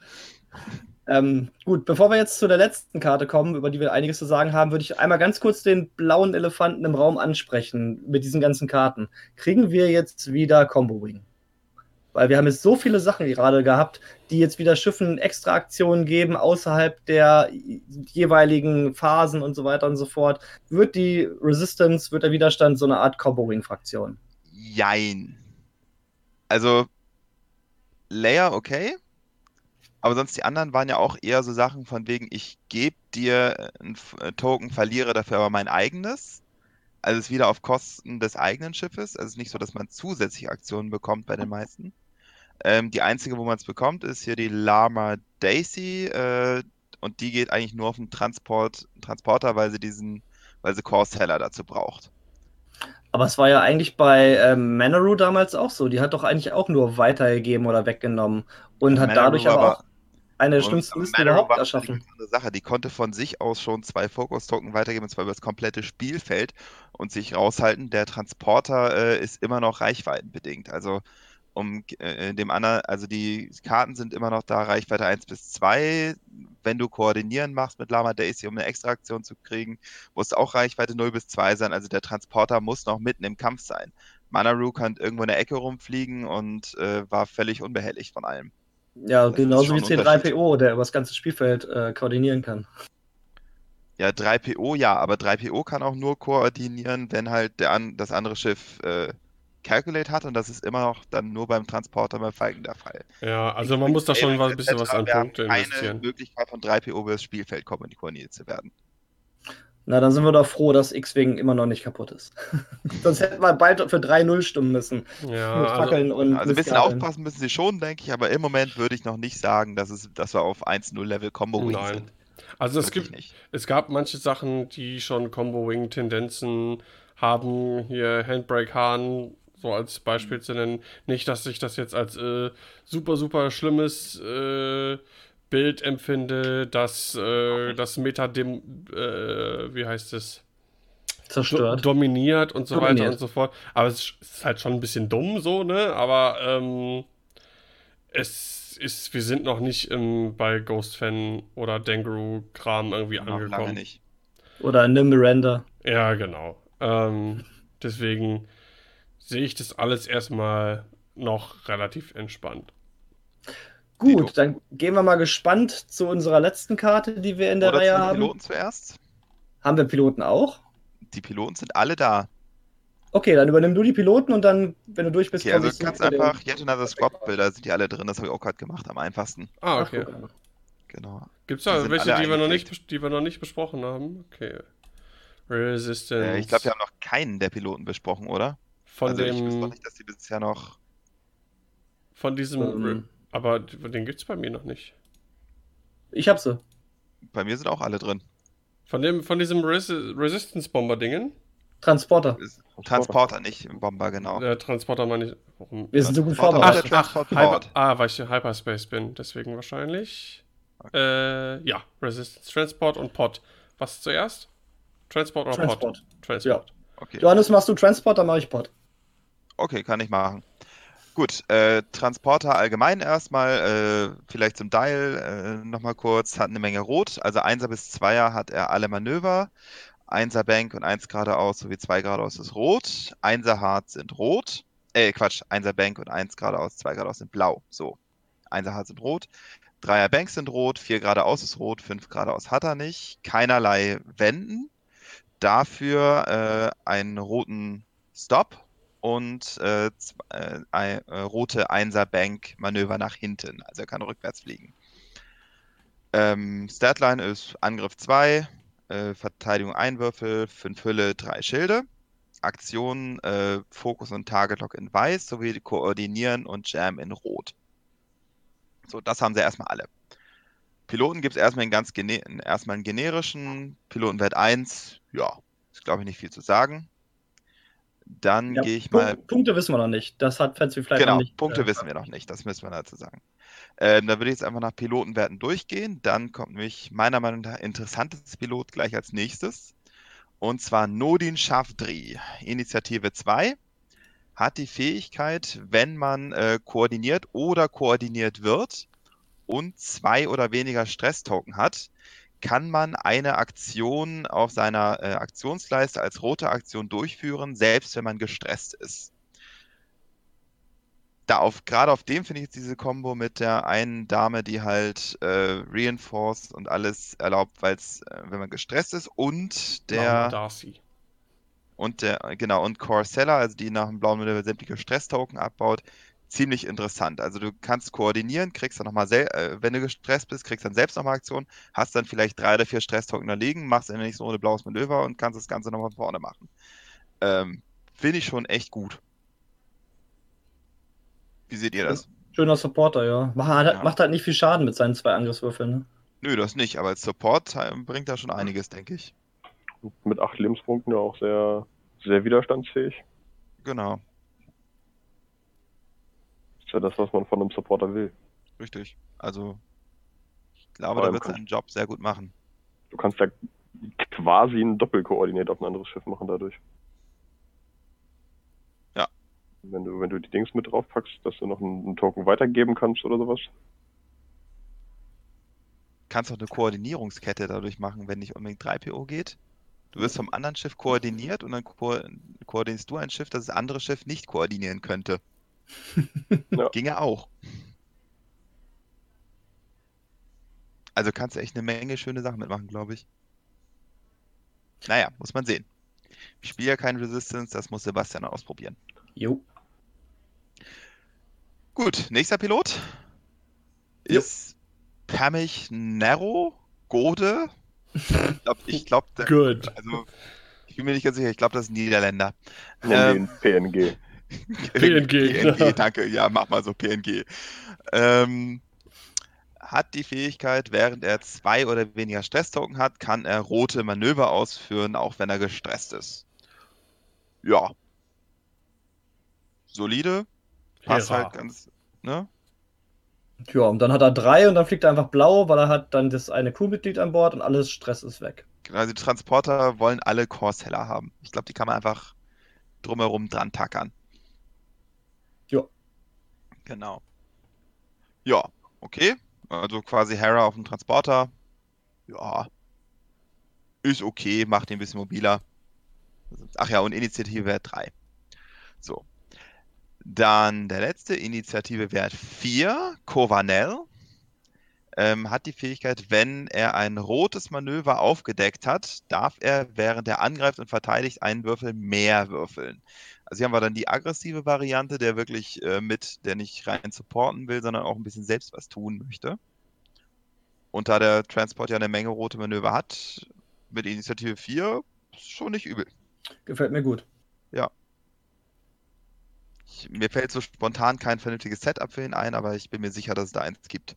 Ähm, gut, bevor wir jetzt zu der letzten Karte kommen, über die wir einiges zu sagen haben, würde ich einmal ganz kurz den blauen Elefanten im Raum ansprechen mit diesen ganzen Karten. Kriegen wir jetzt wieder Combo Wing? Weil wir haben jetzt so viele Sachen gerade gehabt, die jetzt wieder Schiffen extra Aktionen geben, außerhalb der jeweiligen Phasen und so weiter und so fort. Wird die Resistance, wird der Widerstand so eine Art Combo Wing-Fraktion?
Jein. Also, Layer okay. Aber sonst die anderen waren ja auch eher so Sachen von wegen, ich gebe dir ein äh, Token, verliere dafür aber mein eigenes. Also es ist wieder auf Kosten des eigenen Schiffes. Also es ist nicht so, dass man zusätzliche Aktionen bekommt bei den meisten. Ähm, die einzige, wo man es bekommt, ist hier die Lama Daisy. Äh, und die geht eigentlich nur auf den Transport, Transporter, weil sie diesen, weil sie Core Seller dazu braucht.
Aber es war ja eigentlich bei ähm, Manaru damals auch so. Die hat doch eigentlich auch nur weitergegeben oder weggenommen und ja, hat Manaru dadurch aber auch eine der schlimmsten Liste überhaupt erschaffen.
Eine Sache. Die konnte von sich aus schon zwei Focus-Token weitergeben, und zwar über das komplette Spielfeld und sich raushalten. Der Transporter äh, ist immer noch reichweitenbedingt. Also um äh, dem anderen, also die Karten sind immer noch da, Reichweite 1 bis 2, wenn du Koordinieren machst mit Lama Daisy, um eine Extra-Aktion zu kriegen, muss auch Reichweite 0 bis 2 sein. Also der Transporter muss noch mitten im Kampf sein. Manaru kann irgendwo in der Ecke rumfliegen und äh, war völlig unbehelligt von allem.
Ja,
Das
genauso wie
ein
C3PO, der über das ganze Spielfeld äh, koordinieren kann.
Ja, 3PO ja, aber 3PO kann auch nur koordinieren, wenn halt der an, das andere Schiff äh, Calculate hat und das ist immer noch dann nur beim Transporter bei Falken der Fall.
Ja, also man muss da schon ein bisschen was an Punkte
keine
investieren.
Möglichkeit von 3PO über das Spielfeld koordiniert zu werden.
Na, dann sind wir doch froh, dass X-Wing immer noch nicht kaputt ist. <laughs> Sonst hätten wir bald für 3-0 stimmen müssen.
Ja,
mit
also,
Also ein bisschen aufpassen müssen sie schon, denke ich, aber im Moment würde ich noch nicht sagen, dass, es, dass wir auf 1-0-Level Combo Wing
Nein.
sind.
also es gibt,
nicht.
es gab manche Sachen, die schon Combo-Wing-Tendenzen haben. Hier Handbrake Hahn, so als Beispiel zu nennen. Nicht, dass ich das jetzt als äh, super, super schlimmes äh, Bild empfinde, dass äh, das Meta dem, äh, wie heißt es? Do
Zerstört.
dominiert und so weiter
Dominiert.
und so fort. Aber es ist halt schon ein bisschen dumm so, ne? Aber ähm, es ist, wir sind noch nicht im, bei Ghost Fan oder Dangru-Kram irgendwie
Noch lange
angekommen.
nicht.
Oder eine Miranda.
Ja, genau. Ähm, deswegen sehe ich das alles erstmal noch relativ entspannt.
Gut, dann gehen wir mal gespannt zu unserer letzten Karte, die wir in der
Oder
Reihe
zu den
haben.
Piloten zuerst?
Haben wir Piloten auch?
Die Piloten sind alle da.
Okay, dann übernimm du die Piloten und dann, wenn du durch bist,
Okay, also
komm ich den-
einfach Yet Another Squad Bilder, sind die alle drin, das habe ich auch gerade gemacht, am einfachsten.
Ah,
Ach,
okay.
Genau.
Gibt es da welche, die wir, noch nicht, die wir noch nicht besprochen haben? Okay. Resistance.
Äh, ich glaube, wir haben noch keinen der Piloten besprochen, oder?
Von
also ich wüsste
dem,
noch nicht, dass die bisher noch.
von diesem,
Ähm,
aber den gibt es bei mir noch nicht.
ich hab sie.
Bei mir sind auch alle drin.
Von dem, von diesem Resi Resistance-Bomber-Dingen?
Transporter.
Transporter, nicht Bomber, genau.
Der Transporter meine ich. Warum?
Wir sind so gut
Transporter
vorbereitet.
oder Transport
Hyper, ah, weil ich in Hyperspace bin, deswegen wahrscheinlich. Äh, ja, Resistance Transport und Pod. Was zuerst? Transport oder
Transport.
Pod? Transport.
Okay.
Johannes, machst du Transporter, mach ich Pod.
Okay, kann ich machen. Gut, äh, Transporter allgemein erstmal, äh, vielleicht zum Dial äh, nochmal kurz, hat eine Menge Rot, also 1er bis 2er hat er alle Manöver, 1er Bank und 1 geradeaus sowie 2 geradeaus ist rot, 1er Hard sind rot, äh Quatsch, 1er Bank und 1 geradeaus, 2 geradeaus sind blau, so, 1er Hard sind rot, 3er Bank sind rot, 4 geradeaus ist rot, 5 geradeaus hat er nicht, keinerlei Wenden, dafür äh, einen roten Stop und äh, äh, äh, rote 1er Bank Manöver nach hinten. Also er kann rückwärts fliegen. Ähm, Statline ist Angriff 2, äh, Verteidigung 1 Würfel, 5 Hülle, 3 Schilde. Aktion äh, Fokus und Target Lock in weiß sowie Koordinieren und Jam in rot. So, das haben sie erstmal alle. Piloten gibt es erstmal, erstmal einen generischen. Pilotenwert 1, ja, ist glaube ich nicht viel zu sagen. Dann
Ja,
gehe ich
Punk-
mal.
Punkte wissen wir noch nicht. Das hat Fancy vielleicht
Genau,
noch nicht.
Punkte
äh,
wissen wir noch nicht, das müssen wir dazu sagen. Ähm, da würde ich jetzt einfach nach Pilotenwerten durchgehen. Dann kommt nämlich meiner Meinung nach interessantes Pilot gleich als nächstes. Und zwar Nodin Schafdri, Initiative 2, hat die Fähigkeit, wenn man äh, koordiniert oder koordiniert wird und zwei oder weniger Stresstoken hat, kann man eine Aktion auf seiner äh, Aktionsleiste als rote Aktion durchführen, selbst wenn man gestresst ist da auf, gerade auf dem finde ich jetzt diese Combo mit der einen Dame, die halt äh, reinforced und alles erlaubt, weil es, äh, wenn man gestresst ist und der
Darcy.
und der, genau, und Corcella, also die nach dem blauen Manöver sämtliche Stresstoken abbaut, ziemlich interessant. Also du kannst koordinieren, kriegst dann nochmal, äh, wenn du gestresst bist, kriegst dann selbst nochmal Aktion, hast dann vielleicht drei oder vier Stresstoken da liegen, machst in der nächsten Runde blaues Manöver und kannst das Ganze nochmal vorne machen. Ähm, Finde ich schon echt gut. Wie seht ihr das?
Schöner Supporter, ja. Macht, halt-
Ja.
macht halt nicht viel Schaden mit seinen zwei Angriffswürfeln. Ne?
Nö, das nicht, aber als Support äh, bringt da schon einiges, denke ich.
Mit acht Lebenspunkten ja auch sehr, sehr widerstandsfähig.
Genau,
ist ja das, was man von einem Supporter will.
richtig. Also, ich glaube, da wird seinen Job sehr gut machen.
Du kannst ja quasi ein Doppelkoordinat auf ein anderes Schiff machen dadurch.
Ja.
Wenn du, wenn du die Dings mit draufpackst, dass du noch einen, einen Token weitergeben kannst oder sowas. Kannst
auch eine Koordinierungskette dadurch machen, wenn nicht unbedingt 3PO geht. Du wirst vom anderen Schiff koordiniert und dann ko koordinierst du ein Schiff, das das andere Schiff nicht koordinieren könnte. <laughs>
Ja.
Ginge auch. Also kannst du echt eine Menge schöne Sachen mitmachen, glaube ich. Naja, muss man sehen. Ich spiele ja kein Resistance, das muss Sebastian ausprobieren.
Jo.
Gut, nächster Pilot
Jo.
ist Permich Nero Gode. Ich glaube, ich glaub, der- also ich bin mir nicht ganz sicher, ich glaube, das ist ein Niederländer.
Ihn PNG.
PNG, <laughs>
PNG,
genau.
danke, ja, mach mal so PNG. Ähm, hat die Fähigkeit, während er zwei oder weniger Stresstoken hat, kann er rote Manöver ausführen, auch wenn er gestresst ist. Ja. Solide. Passt
Hera.
halt ganz, ne?
Ja, und dann hat er drei und dann fliegt er einfach blau, weil er hat dann das eine Crewmitglied an Bord und alles Stress ist weg.
Also die Transporter wollen alle Core-Seller haben. Ich glaube, die kann man einfach drumherum dran tackern. Genau. Ja, okay. Also quasi Hera auf dem Transporter. Ja. Ist okay, macht ihn ein bisschen mobiler. Ach ja, und Initiative Wert 3. So. Dann der letzte, Initiative Wert 4, Kovanel. Ähm, hat die Fähigkeit, wenn er ein rotes Manöver aufgedeckt hat, darf er, während er angreift und verteidigt, einen Würfel mehr würfeln. Also hier haben wir dann die aggressive Variante, der wirklich äh, mit, der nicht rein supporten will, sondern auch ein bisschen selbst was tun möchte. Und da der Transport ja eine Menge rote Manöver hat, mit Initiative 4, ist schon nicht übel.
Gefällt mir gut.
Ich, mir fällt so spontan kein vernünftiges Setup für ihn ein, aber ich bin mir sicher, dass es da eins gibt.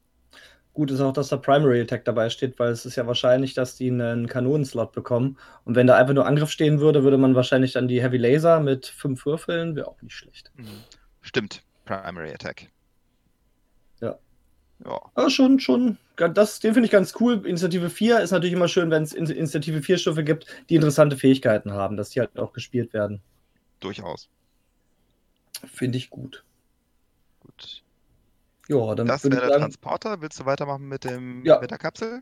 Gut ist auch, dass da Primary Attack dabei steht, weil es ist ja wahrscheinlich, dass die einen Kanonenslot bekommen. Und wenn da einfach nur Angriff stehen würde, würde man wahrscheinlich dann die Heavy Laser mit fünf Würfeln, wäre auch nicht schlecht.
Stimmt, Primary Attack.
Ja.
Ja.
Aber schon, schon, das, den finde ich ganz cool. Initiative 4 ist natürlich immer schön, wenn es In Initiative 4 Schiffe gibt, die interessante Fähigkeiten haben, dass die halt auch gespielt werden.
Durchaus.
Finde ich gut.
Gut.
Ja, dann
Das wäre der
sagen,
Transporter. Willst du weitermachen mit, dem,
Ja.
mit der Kapsel?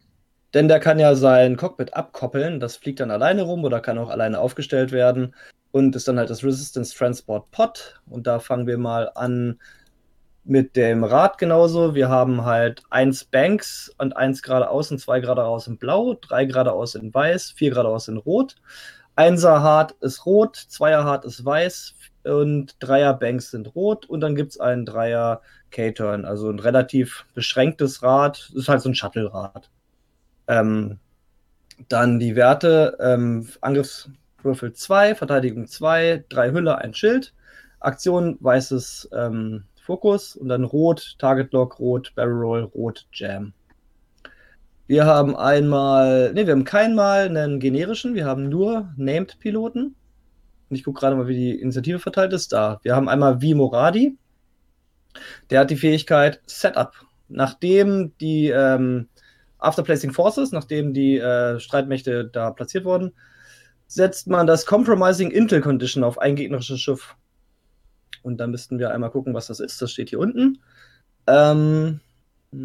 denn der kann ja sein Cockpit abkoppeln, das fliegt dann alleine rum oder kann auch alleine aufgestellt werden und ist dann halt das Resistance Transport Pod und da fangen wir mal an mit dem Rad genauso. Wir haben halt eins Banks und eins geradeaus und zwei geradeaus in Blau, drei geradeaus in Weiß, vier geradeaus in Rot. Einser Hard ist rot, Zweier Hard ist weiß und Dreier Banks sind rot und dann gibt es einen Dreier K-Turn, also ein relativ beschränktes Rad, ist halt so ein Shuttle-Rad. Ähm, dann die Werte, ähm, Angriffswürfel 2, Verteidigung 2, 3 Hülle, ein Schild, Aktion weißes ähm, Fokus und dann rot, Target Lock, rot, Barrel Roll, rot, Jam. Wir haben einmal, ne, wir haben keinmal einen generischen, wir haben nur Named-Piloten. Und ich gucke gerade mal, wie die Initiative verteilt ist. Da. Wir haben einmal V Moradi. Der hat die Fähigkeit Setup. Nachdem die ähm, After Placing Forces, nachdem die äh, Streitmächte da platziert wurden, setzt man das Compromising Intel Condition auf ein gegnerisches Schiff. Und da müssten wir einmal gucken, was das ist. Das steht hier unten. Ähm, mh,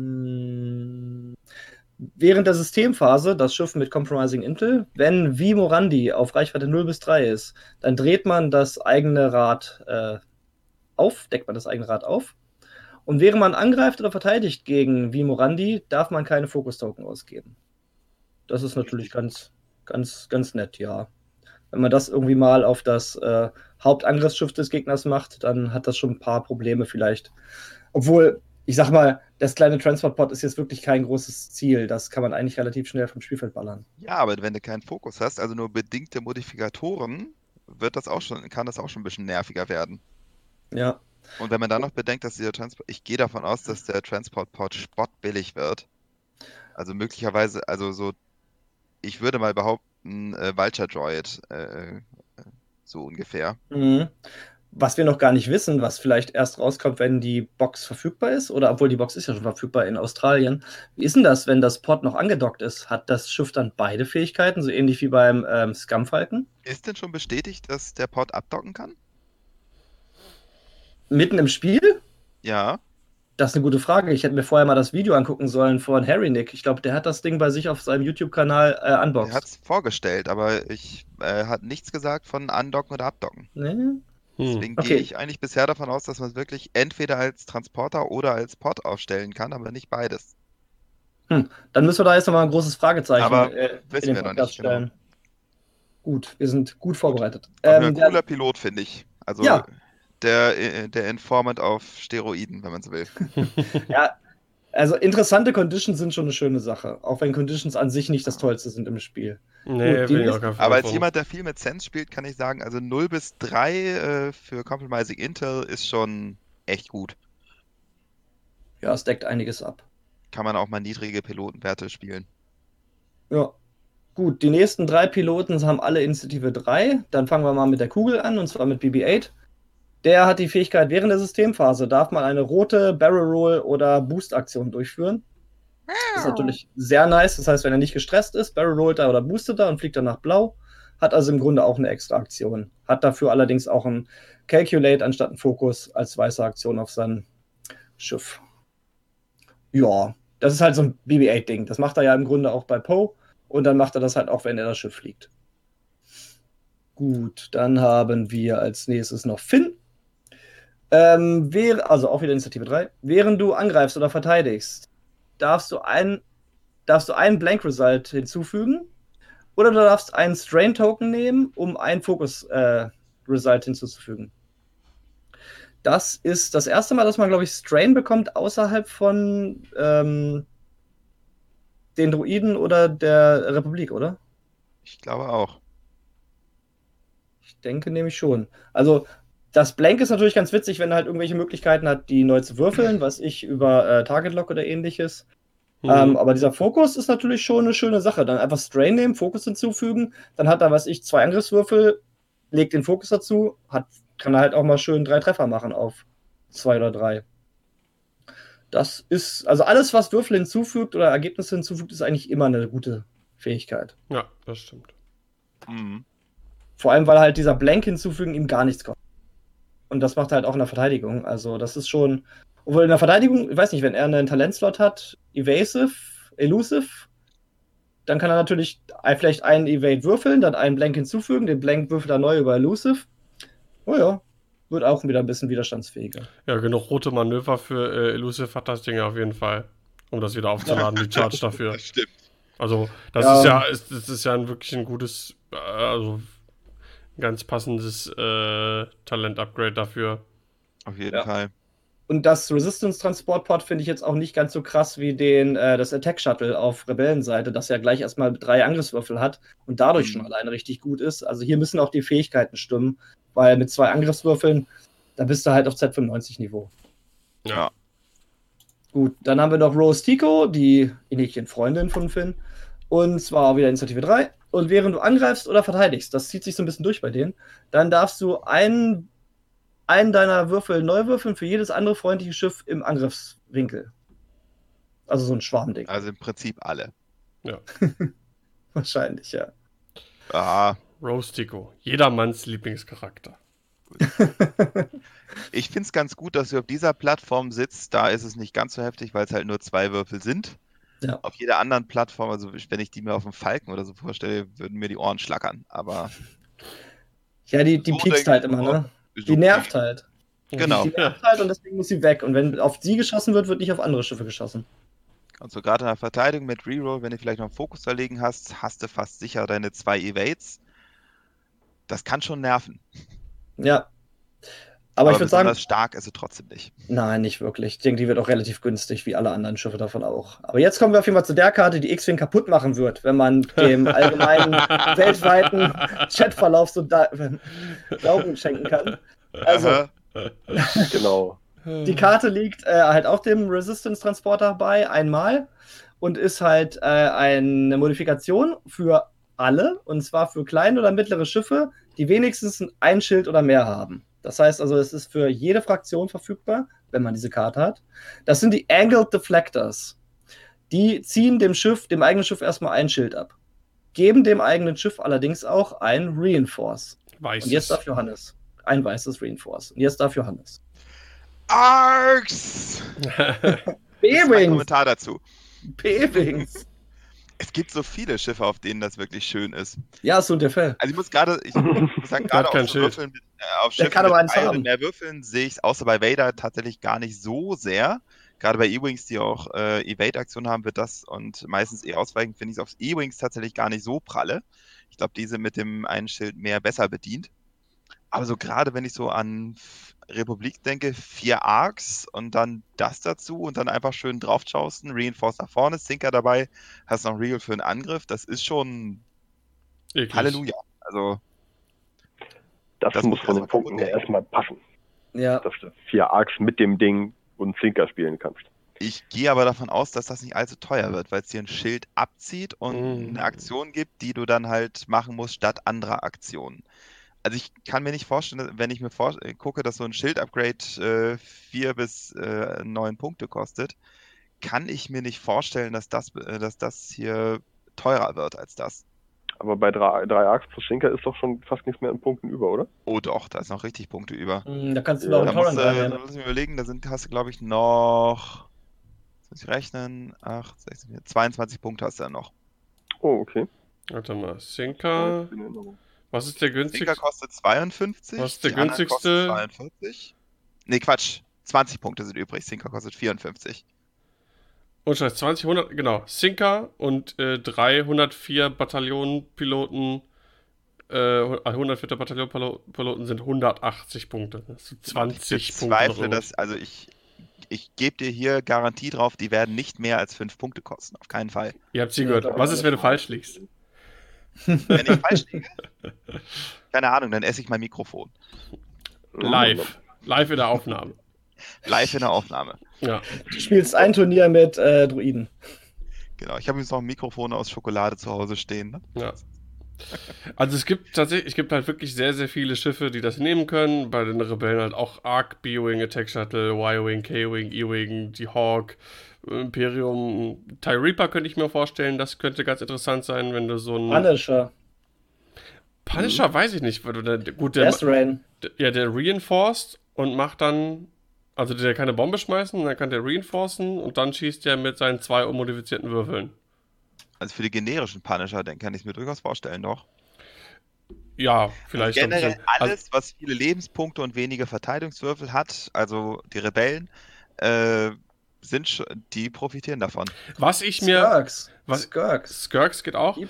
während der Systemphase, das Schiff mit Compromising Intel, wenn V Morandi auf Reichweite 0 bis 3 ist, dann dreht man das eigene Rad äh, auf, deckt man das eigene Rad auf. Und während man angreift oder verteidigt gegen V Morandi, darf man keine Fokus-Token ausgeben. Das ist natürlich ganz, ganz, ganz nett, ja. Wenn man das irgendwie mal auf das äh, Hauptangriffsschiff des Gegners macht, dann hat das schon ein paar Probleme vielleicht. Obwohl, ich sag mal, das kleine Transportpod ist jetzt wirklich kein großes Ziel. Das kann man eigentlich relativ schnell vom Spielfeld ballern.
Ja, aber wenn du keinen Fokus hast, also nur bedingte Modifikatoren, wird das auch schon, kann das auch schon ein bisschen nerviger werden.
Ja.
Und wenn man dann noch bedenkt, dass dieser Transport, ich gehe davon aus, dass der Transportport spottbillig wird. Also möglicherweise, also so, ich würde mal behaupten, äh, Vulture Droid, äh, äh, so ungefähr.
Mhm. Was wir noch gar nicht wissen, was vielleicht erst rauskommt, wenn die Box verfügbar ist, oder obwohl die Box ist ja schon verfügbar in Australien. Wie ist denn das, wenn das Pod noch angedockt ist? Hat das Schiff dann beide Fähigkeiten, so ähnlich wie beim ähm, Scum-Falken?
Ist denn schon bestätigt, dass der Port abdocken kann?
Mitten im Spiel?
Ja.
Das ist eine gute Frage. Ich hätte mir vorher mal das Video angucken sollen von Harry Nick. Ich glaube, der hat das Ding bei sich auf seinem YouTube-Kanal äh, unboxed.
Er hat es vorgestellt, aber ich äh, hat nichts gesagt von Andocken oder Abdocken.
Nee?
Hm.
Deswegen
Okay.
gehe ich eigentlich bisher davon aus, dass man es wirklich entweder als Transporter oder als Pod aufstellen kann, aber nicht beides.
Dann müssen wir da jetzt nochmal ein großes Fragezeichen
Aber
äh,
wissen
in den
wir noch
Podcast
nicht, genau.
stellen. Gut, wir sind gut vorbereitet. Ähm,
ein
der-
cooler Pilot, finde ich. Also
Ja.
der, äh, der Informant auf Steroiden, wenn man so will. <laughs> <laughs>
Ja, also interessante Conditions sind schon eine schöne Sache, auch wenn Conditions an sich nicht das Tollste sind im Spiel.
Nee,
Gut,
ich auch Fan
Aber als jemand, der viel mit Sense spielt, kann ich sagen, also 0 bis 3 äh, für Compromising Intel ist schon echt gut.
Ja, es deckt einiges ab.
Kann man auch mal niedrige Pilotenwerte spielen.
Ja. Gut, die nächsten drei Piloten haben alle Initiative 3. Dann fangen wir mal mit der Kugel an, und zwar mit BB-8. Der hat die Fähigkeit, während der Systemphase darf man eine rote Barrel Roll oder Boost-Aktion durchführen. Das ist natürlich sehr nice. Das heißt, wenn er nicht gestresst ist, Barrel rollt er oder boostet er und fliegt dann nach blau. Hat also im Grunde auch eine extra Aktion. Hat dafür allerdings auch ein Calculate anstatt ein Fokus als weiße Aktion auf sein Schiff. Ja, das ist halt so ein BB-8-Ding. Das macht er ja im Grunde auch bei Poe. Und dann macht er das halt auch, wenn er das Schiff fliegt. Gut, dann haben wir als nächstes noch Finn. Ähm, wäre, also auch wieder Initiative 3. Während du angreifst oder verteidigst, darfst du ein, darfst du einen Blank Result hinzufügen. Oder du darfst einen Strain Token nehmen, um einen Focus äh, Result hinzuzufügen. Das ist das erste Mal, dass man, glaube ich, Strain bekommt außerhalb von ähm, den Druiden oder der Republik, oder?
Ich glaube auch.
Ich denke nämlich schon. Also, das Blank ist natürlich ganz witzig, wenn er halt irgendwelche Möglichkeiten hat, die neu zu würfeln, was ich über äh, Target Lock oder ähnliches.
Hm.
Ähm, aber dieser Fokus ist natürlich schon eine schöne Sache. Dann einfach Strain nehmen, Fokus hinzufügen, dann hat er, was ich, zwei Angriffswürfel, legt den Fokus dazu, hat, kann er halt auch mal schön drei Treffer machen auf zwei oder drei. Das ist, also alles, was Würfel hinzufügt oder Ergebnisse hinzufügt, ist eigentlich immer eine gute Fähigkeit.
ja, das stimmt.
Mhm.
Vor allem, weil halt dieser Blank hinzufügen ihm gar nichts kostet. Und das macht er halt auch in der Verteidigung. Also, das ist schon. Obwohl in der Verteidigung, ich weiß nicht, wenn er einen Talentslot hat, Evasive, Elusive, dann kann er natürlich vielleicht einen Evade würfeln, dann einen Blank hinzufügen, den Blank würfelt er neu über Elusive. Oh ja, wird auch wieder ein bisschen widerstandsfähiger.
Ja, genug rote Manöver für äh, Elusive hat das Ding auf jeden Fall. Um das wieder aufzuladen, die Charge <laughs> dafür.
Das stimmt.
Also, das
Ja.
ist ja, ist, das ist ja ein wirklich ein gutes, äh, also ganz passendes äh, Talent-Upgrade dafür.
Auf jeden
Ja.
Fall.
Und das Resistance Transportpod finde ich jetzt auch nicht ganz so krass wie den, äh, das Attack Shuttle auf Rebellenseite, das ja gleich erstmal drei Angriffswürfel hat und dadurch
Mhm.
schon alleine richtig gut ist. Also hier müssen auch die Fähigkeiten stimmen, weil mit zwei Angriffswürfeln, da bist du halt auf Z95-Niveau.
Ja.
Gut, dann haben wir noch Rose Tico, die Inekchen-Freundin von Finn. Und zwar wieder Initiative 3. Und während du angreifst oder verteidigst, das zieht sich so ein bisschen durch bei denen, dann darfst du einen, einen deiner Würfel neu würfeln für jedes andere freundliche Schiff im Angriffswinkel. Also so ein Schwarmding.
Also im Prinzip alle. <laughs>
Wahrscheinlich, ja.
Ah,
Rose Tico, jedermanns Lieblingscharakter.
ich finde es ganz gut, dass du auf dieser Plattform sitzt. Da ist es nicht ganz so heftig, weil es halt nur zwei Würfel sind.
Ja.
Auf jeder anderen Plattform, also wenn ich die mir auf dem Falken oder so vorstelle, würden mir die Ohren schlackern. Aber <laughs>
Ja, die, die
So
piekst halt immer, ne? Die nervt halt.
Genau.
Die nervt halt und deswegen muss sie weg. Und wenn auf sie geschossen wird, wird nicht auf andere Schiffe geschossen.
Und so gerade in der Verteidigung mit Reroll, wenn du vielleicht noch einen Fokus verlegen hast, hast du fast sicher deine zwei Evades. Das kann schon nerven.
Ja. Aber, ich würde sagen,
besonders stark ist sie trotzdem nicht.
Nein, nicht wirklich. Ich denke, die wird auch relativ günstig, wie alle anderen Schiffe davon auch. Aber jetzt kommen wir auf jeden Fall zu der Karte, die X-Wing kaputt machen wird, wenn man dem <laughs> allgemeinen weltweiten Chatverlauf so da Glauben schenken kann. Also.
Genau.
die Karte liegt äh, halt auch dem Resistance-Transporter bei, einmal. Und ist halt äh, eine Modifikation für alle. Und zwar für kleine oder mittlere Schiffe, die wenigstens ein Schild oder mehr haben. Das heißt also, es ist für jede Fraktion verfügbar, wenn man diese Karte hat. Das sind die Angled Deflectors. Die ziehen dem Schiff, dem eigenen Schiff erstmal ein Schild ab. Geben dem eigenen Schiff allerdings auch ein Reinforce.
Weiß
Und jetzt darf Johannes. Ein weißes Reinforce. Und jetzt darf Johannes. <laughs>
Mein
B-Wings!
Kommentar dazu.
B-Wings!
Es gibt so viele Schiffe, auf denen das wirklich schön ist.
Ja, ist so der Fall.
Also ich muss gerade, ich <laughs> muss sagen, gerade
kein
auf so. Würfeln mit, äh, auf
Der
Schiffen
kann aber
mit und mehr Würfeln sehe ich es außer bei Vader tatsächlich gar nicht so sehr. Gerade bei E-Wings, die auch äh, Evade-Aktionen haben, wird das und meistens eher ausweichen, finde ich es aufs E-Wings tatsächlich gar nicht so pralle. Ich glaube, die sind mit dem einen Schild mehr besser bedient. Aber so gerade wenn ich so an Republik denke, vier Arcs und dann das dazu und dann einfach schön draufschausten, Reinforced nach vorne, Sinker dabei, hast noch Regal für einen Angriff, das ist schon
Eklig.
Halleluja. Also
Das,
Das
muss von den Punkten her erstmal passen,
Ja.
dass du vier Arcs mit dem Ding und Zinker spielen kannst.
Ich gehe aber davon aus, dass das nicht allzu teuer wird, weil es dir ein Schild abzieht und
Mm.
eine Aktion gibt, die du dann halt machen musst statt anderer Aktionen. Also ich kann mir nicht vorstellen, wenn ich mir vor äh, gucke, dass so ein Schild-Upgrade äh, vier bis äh, neun Punkte kostet, kann ich mir nicht vorstellen, dass das, äh, dass das hier teurer wird als das.
Aber bei drei, drei Arcs plus Zinker ist doch schon fast nichts mehr an Punkten über, oder?
Oh doch, da ist noch richtig Punkte über.
Hm, Da kannst du
Ja,
noch
Da
einen
musst
Torrent
du, da
reinnehmen.
muss ich mir überlegen, da sind, hast du glaube ich noch, jetzt muss ich rechnen, 8, 16, 22 Punkte hast du dann noch.
Oh, okay.
Warte mal. Sinker. Was ist der
Sinker
günstigste?
kostet 52.
Was ist der günstigste?
kosten 42. Nee, Quatsch. 20 Punkte sind übrig. Sinker kostet 54.
Und Scheiß, 20, 100, genau. Sinker und äh, 304 Bataillonpiloten, äh, 104. Bataillonpiloten sind 180 Punkte. Das sind 20
ich
Punkte.
bezweifle,
noch
dass, also ich, ich gebe dir hier Garantie drauf, die werden nicht mehr als 5 Punkte kosten. Auf keinen Fall.
Ihr habt sie
Ja,
gehört. Was ist, wenn du falsch liegst?
Wenn ich falsch liege, keine Ahnung, dann esse ich mein Mikrofon.
Live. Live in der Aufnahme.
Live in der Aufnahme.
Ja.
Du spielst ein Turnier mit äh, Druiden.
Genau. Ich habe jetzt noch ein Mikrofon aus Schokolade zu Hause stehen. Ne?
Ja. Also es gibt tatsächlich, es gibt halt wirklich sehr, sehr viele Schiffe, die das nehmen können. Bei den Rebellen halt auch Ark, B-Wing, Attack Shuttle, Y-Wing, K-Wing, E-Wing, die Hawk, Imperium, TIE Reaper könnte ich mir vorstellen. Das könnte ganz interessant sein, wenn du so ein...
Punisher.
Punisher weiß ich nicht, weil du der, gut, der,
Death Rain.
ja, der reinforced und macht dann, also der kann eine Bombe schmeißen, dann kann der reinforcen und dann schießt der mit seinen zwei unmodifizierten Würfeln.
Also für die generischen Punisher, den kann ich mir durchaus vorstellen, doch.
Ja, vielleicht ein
Generell.
Also,
alles, was viele Lebenspunkte und wenige Verteidigungswürfel hat, also die Rebellen, äh, sind die profitieren davon.
was ich mir.
Skirks.
was-
Skirks.
Skirks geht auch.
Auf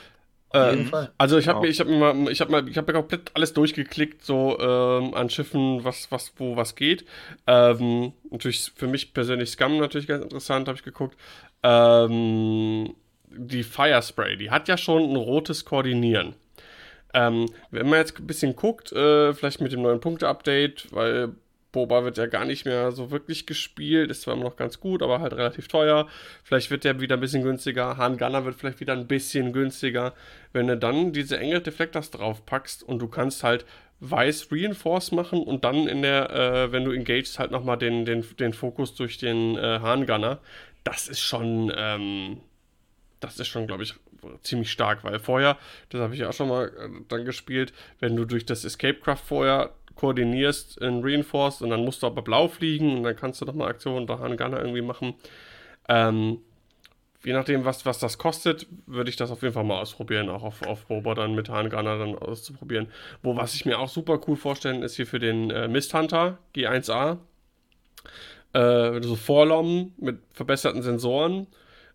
Äh,
jeden Fall.
Also ich habe
Genau.
mir, ich habe mir mal, ich habe mal, ich habe mir komplett alles durchgeklickt, so ähm, an Schiffen, was, was, wo was geht. Ähm, natürlich für mich persönlich Scum natürlich ganz interessant, habe ich geguckt. Ähm, die Firespray, die hat ja schon ein rotes Koordinieren. Ähm, wenn man jetzt ein bisschen guckt, äh, vielleicht mit dem neuen Punkte-Update, weil Boba wird ja gar nicht mehr so wirklich gespielt, ist zwar immer noch ganz gut, aber halt relativ teuer. Vielleicht wird der wieder ein bisschen günstiger. Han Gunner wird vielleicht wieder ein bisschen günstiger. Wenn du dann diese Engel Deflectors draufpackst und du kannst halt weiß Reinforce machen und dann in der, äh, wenn du engagest, halt nochmal den, den, den Fokus durch den äh, Han Gunner, das ist schon, ähm, das ist schon, glaube ich, ziemlich stark, weil vorher, das habe ich ja auch schon mal äh, dann gespielt, wenn du durch das Escape Craft vorher koordinierst in Reinforced und dann musst du aber blau fliegen und dann kannst du nochmal Aktionen da Gunner irgendwie machen. Ähm, je nachdem, was, was das kostet, würde ich das auf jeden Fall mal ausprobieren, auch auf, auf dann mit Han Gunner dann auszuprobieren. Wo, was ich mir auch super cool vorstellen, ist hier für den äh, Mist Hunter G1A. Äh, so Vorlommen mit verbesserten Sensoren,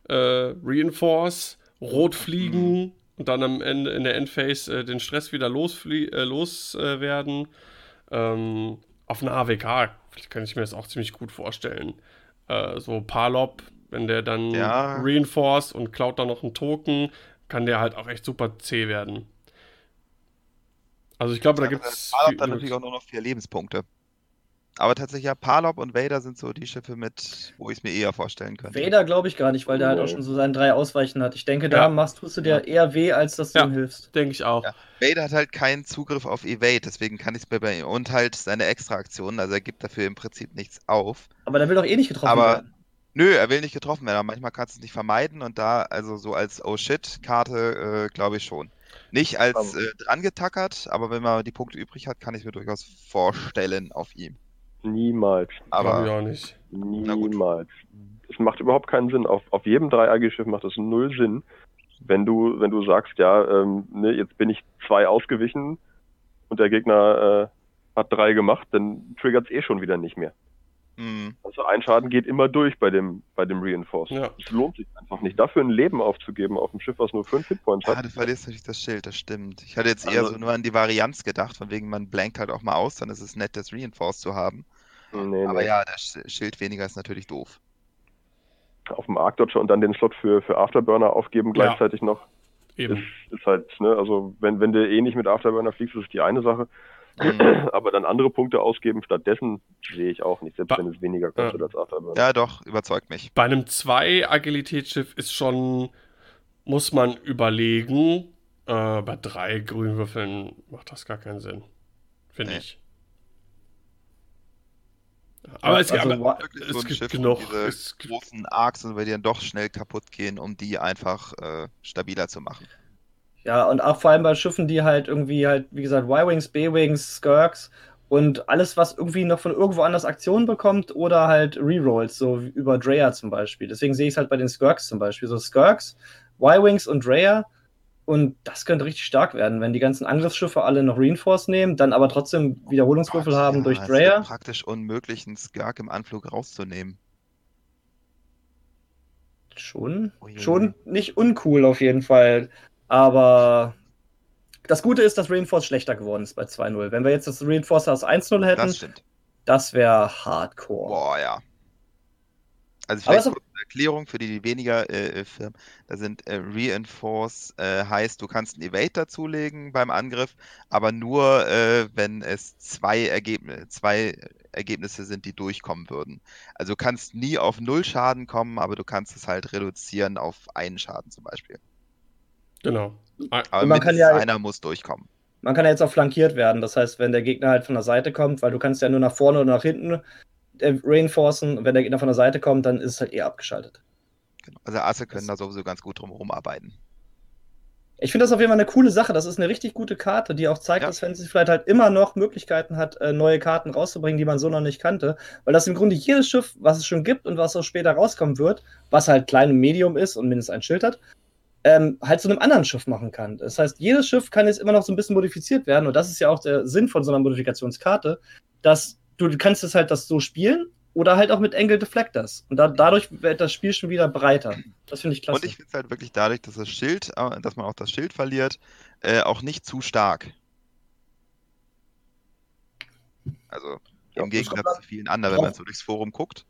äh, Reinforce, Rot fliegen und dann am Ende in der Endphase äh, den Stress wieder losflie äh, loswerden. Ähm, auf einer AWK kann ich mir das auch ziemlich gut vorstellen. Äh, so Palop, wenn der dann
Ja.
reinforce und klaut dann noch einen Token, kann der halt auch echt super zäh werden. Also ich glaube, da gibt es
Palop dann natürlich auch nur noch vier Lebenspunkte. Aber tatsächlich ja, Palop und Vader sind so die Schiffe mit, wo ich es mir eher vorstellen könnte.
Vader glaube ich gar nicht, weil der halt auch schon so seine drei Ausweichen hat. Ich denke, da
Ja.
machst, tust du dir eher weh, als dass du
Ja.
ihm hilfst.
denke ich auch.
Ja. Vader hat halt keinen Zugriff auf Evade, deswegen kann ich es mir bei ihm. Und halt seine Extra-Aktionen, also er gibt dafür im Prinzip nichts auf.
Aber der will doch eh nicht getroffen
Aber-
werden.
Nö, er will nicht getroffen werden, aber manchmal kannst du es nicht vermeiden und da, also so als Oh shit-Karte, äh, glaube ich schon. Nicht als äh, dran getackert, aber wenn man die Punkte übrig hat, kann ich mir durchaus vorstellen auf ihm.
Niemals.
Aber
auch nicht.
Niemals. Es macht überhaupt keinen Sinn. Auf, auf jedem 3-AG-Schiff macht es null Sinn, wenn du, wenn du sagst, ja, ähm, ne, jetzt bin ich zwei ausgewichen und der Gegner äh, hat drei gemacht, dann triggert es eh schon wieder nicht mehr.
Mh,
Also ein Schaden geht immer durch bei dem, bei dem Reinforce.
Ja.
Es lohnt sich einfach nicht, dafür ein Leben aufzugeben auf dem Schiff, was nur fünf Hitpoints
ja,
hat.
du verlierst natürlich das Schild, das stimmt. Ich hatte jetzt eher
Also-
so nur an die Varianz gedacht, von wegen man blankt halt auch mal aus, dann ist es nett, das Reinforce zu haben.
Nee,
Aber
nee.
ja, das Sch- Schild weniger ist natürlich doof.
Auf dem Arc Dodger und dann den Slot für, für Afterburner aufgeben
Ja.
gleichzeitig noch.
Eben.
Ist, ist halt, ne, also wenn, wenn du eh nicht mit Afterburner fliegst, ist es die eine Sache.
Mhm. <clears throat>
Aber dann andere Punkte ausgeben stattdessen sehe ich auch nicht, selbst
Ba-
wenn es weniger kostet
Ja.
als Afterburner.
Ja, doch, überzeugt mich.
Bei einem 2-Agilitätsschiff ist schon, muss man überlegen. Äh, bei drei Grünwürfeln macht das gar keinen Sinn. Finde
Nee.
ich. Aber es,
also,
aber, es
so
gibt
Schiff,
genug.
diese großen Arcs und bei die dann doch schnell kaputt gehen, um die einfach äh, stabiler zu machen.
Ja, und auch vor allem bei Schiffen, die halt irgendwie halt, wie gesagt, Y-Wings, B-Wings, Skirks und alles, was irgendwie noch von irgendwo anders Aktionen bekommt oder halt Rerolls, so wie über Dreyer zum Beispiel. Deswegen sehe ich es halt bei den Skirks zum Beispiel. So Skirks, Y-Wings und Dreyer. Und das könnte richtig stark werden, wenn die ganzen Angriffsschiffe alle noch Reinforce nehmen, dann aber trotzdem Wiederholungswürfel
Gott,
haben
ja,
durch
es wird
Dreyer.
praktisch unmöglich, einen Skirk im Anflug rauszunehmen.
Schon,
ui,
schon nicht uncool auf jeden Fall. Aber das Gute ist, dass Reinforce schlechter geworden ist bei 2-0. Wenn wir jetzt das Reinforce aus 1-0 hätten,
Das
das wäre Hardcore.
Boah, ja. Also vielleicht
so-
kurz eine Erklärung für die, die weniger äh, äh, Firmen. Da sind äh, Reinforce äh, heißt, du kannst ein Evade dazulegen beim Angriff, aber nur, äh, wenn es zwei, Ergebn zwei Ergebnisse sind, die durchkommen würden. Also du kannst nie auf null Schaden kommen, aber du kannst es halt reduzieren auf einen Schaden zum Beispiel.
Genau.
Aber
man kann ja-
einer muss durchkommen.
Man kann ja jetzt auch flankiert werden. Das heißt, wenn der Gegner halt von der Seite kommt, weil du kannst ja nur nach vorne oder nach hinten äh, reinforcen. Und wenn der Gegner von der Seite kommt, dann ist es halt eher abgeschaltet.
Genau. Also Asse können
Das-
da sowieso ganz gut drum arbeiten.
Ich finde das auf jeden Fall eine coole Sache. Das ist eine richtig gute Karte, die auch zeigt,
Ja.
dass Fantasy vielleicht halt immer noch Möglichkeiten hat, äh, neue Karten rauszubringen, die man so noch nicht kannte. Weil das im Grunde jedes Schiff, was es schon gibt und was auch später rauskommen wird, was halt klein und medium ist und mindestens ein Schild hat, ähm, halt zu einem anderen Schiff machen kann. Das heißt, jedes Schiff kann jetzt immer noch so ein bisschen modifiziert werden und das ist ja auch der Sinn von so einer Modifikationskarte, dass du, du kannst es halt das so spielen oder halt auch mit Angle Deflectors. Und da, dadurch wird das Spiel schon wieder breiter. Das finde ich klasse.
Und ich finde es halt wirklich dadurch, dass das Schild, äh, dass man auch das Schild verliert, äh, auch nicht zu stark. Also
Ja,
im
das
Gegensatz zu vielen anderen,
Ja.
wenn man so durchs Forum guckt.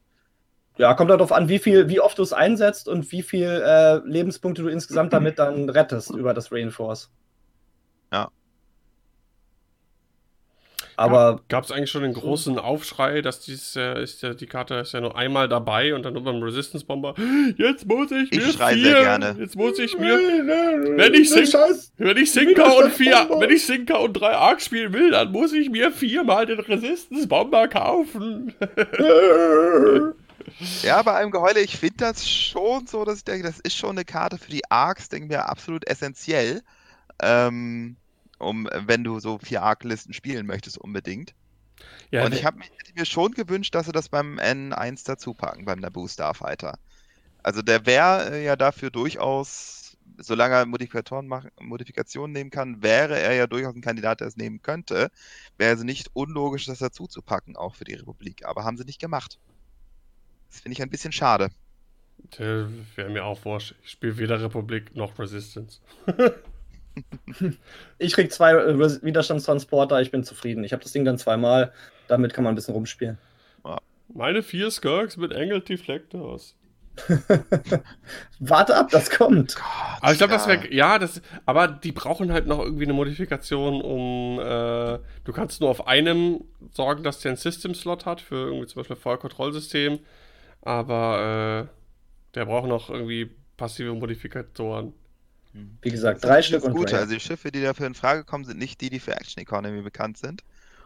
Ja, kommt darauf an, wie viel, wie oft du es einsetzt und wie viel äh, Lebenspunkte du insgesamt damit dann rettest über das Reinforce.
Ja.
Aber
Gab es eigentlich schon den großen Aufschrei, dass dies äh, ist ja die Karte ist ja nur einmal dabei und dann nur beim Resistance Bomber. Jetzt muss ich mir
Ich schrei
vier,
sehr gerne.
Jetzt muss ich mir,
wenn
ich sing-
Scheiß.
wenn ich Sinker und vier, wenn ich Sinker und drei Arc spielen will, dann muss ich mir viermal den Resistance Bomber kaufen. <laughs> <laughs>
Ja, bei einem Geheule, ich finde das schon so, dass ich denke, das ist schon eine Karte für die Arcs, denke mir, absolut essentiell. Ähm, um, wenn du so vier Arc-Listen spielen möchtest, unbedingt.
Ja,
Und ich hab, mir- hätte mir schon gewünscht, dass sie das beim N1 dazu packen, beim Naboo Starfighter. Also der wäre äh, ja dafür durchaus, solange er Modifikatoren machen, Modifikationen nehmen kann, wäre er ja durchaus ein Kandidat, der es nehmen könnte. Wäre also nicht unlogisch, das dazu zu packen, auch für die Republik. Aber haben sie nicht gemacht. Das finde ich ein bisschen schade.
Wäre mir auch wurscht. Ich spiele weder Republik noch Resistance. <laughs>
Ich krieg zwei Res- Widerstandstransporter, ich bin zufrieden. Ich habe das Ding dann zweimal, damit kann man ein bisschen rumspielen.
Meine vier Skirks mit Angled Deflectors. <laughs>
Warte ab, das kommt.
Aber ich glaube, das
ja.
wäre, ja, das, aber die brauchen halt noch irgendwie eine Modifikation, um, äh, du kannst nur auf einem sorgen, dass der einen System-Slot hat, für irgendwie zum Beispiel Feuerkontrollsystem, aber, äh, der braucht noch irgendwie passive Modifikatoren.
Wie gesagt, drei Stück
das
und
Gute.
Rare.
Also die Schiffe, die dafür in Frage kommen, sind nicht die, die für Action Economy bekannt sind.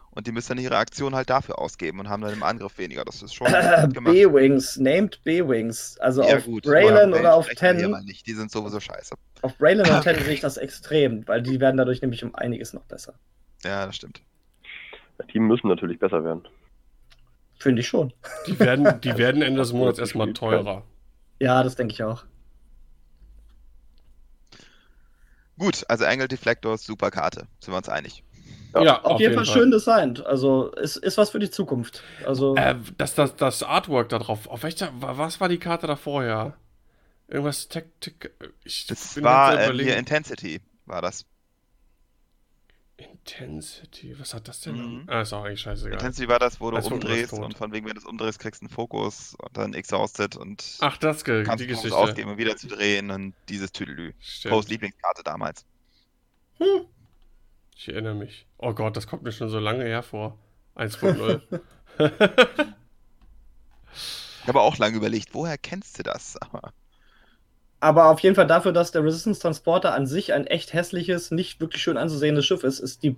Und die müssen dann ihre Aktion halt dafür ausgeben und haben dann im Angriff weniger. Das ist schon <coughs> gut.
B-Wings, named B-Wings. Also
Ja,
auf
gut.
Braylon oder auf
sprechen wir hier
10.
mal nicht. Die sind sowieso scheiße.
Auf Braylon und <coughs> 10 sehe ich das extrem, weil die werden dadurch nämlich um einiges noch besser.
Ja, das stimmt.
Die müssen natürlich besser werden.
Finde ich schon.
Die werden, die werden Ende des Monats erstmal <laughs> teurer.
Ja, das denke ich auch.
Gut, also Angle Deflector ist super Karte, sind wir uns einig.
Ja,
Ja, auf, jeden Fall, schön designt. Also es ist was für die Zukunft. Also
Äh, das, das, das Artwork da drauf. Auf welcher, wa- was war die Karte davor, ja? Irgendwas Taktik. Ich
Das
bin
war
überlegen.
hier Intensity, war das.
Intensity, was hat das denn?
Mhm.
Ah, ist auch eigentlich scheißegal.
Intensity war das, wo du
Das
umdrehst und von wegen, wenn du es umdrehst, kriegst du einen Fokus und dann Exhausted und
Ach, das ge-
kannst
die Geschichte.
ausgeben, um wieder zu drehen und dieses Tüdelü. Post Lieblingskarte damals.
Ich erinnere mich. Oh Gott, das kommt mir schon so lange her vor. 1.0. <laughs> <laughs>
Ich habe auch lange überlegt, woher kennst du das? Aber
Aber auf jeden Fall dafür, dass der Resistance Transporter an sich ein echt hässliches, nicht wirklich schön anzusehendes Schiff ist, ist die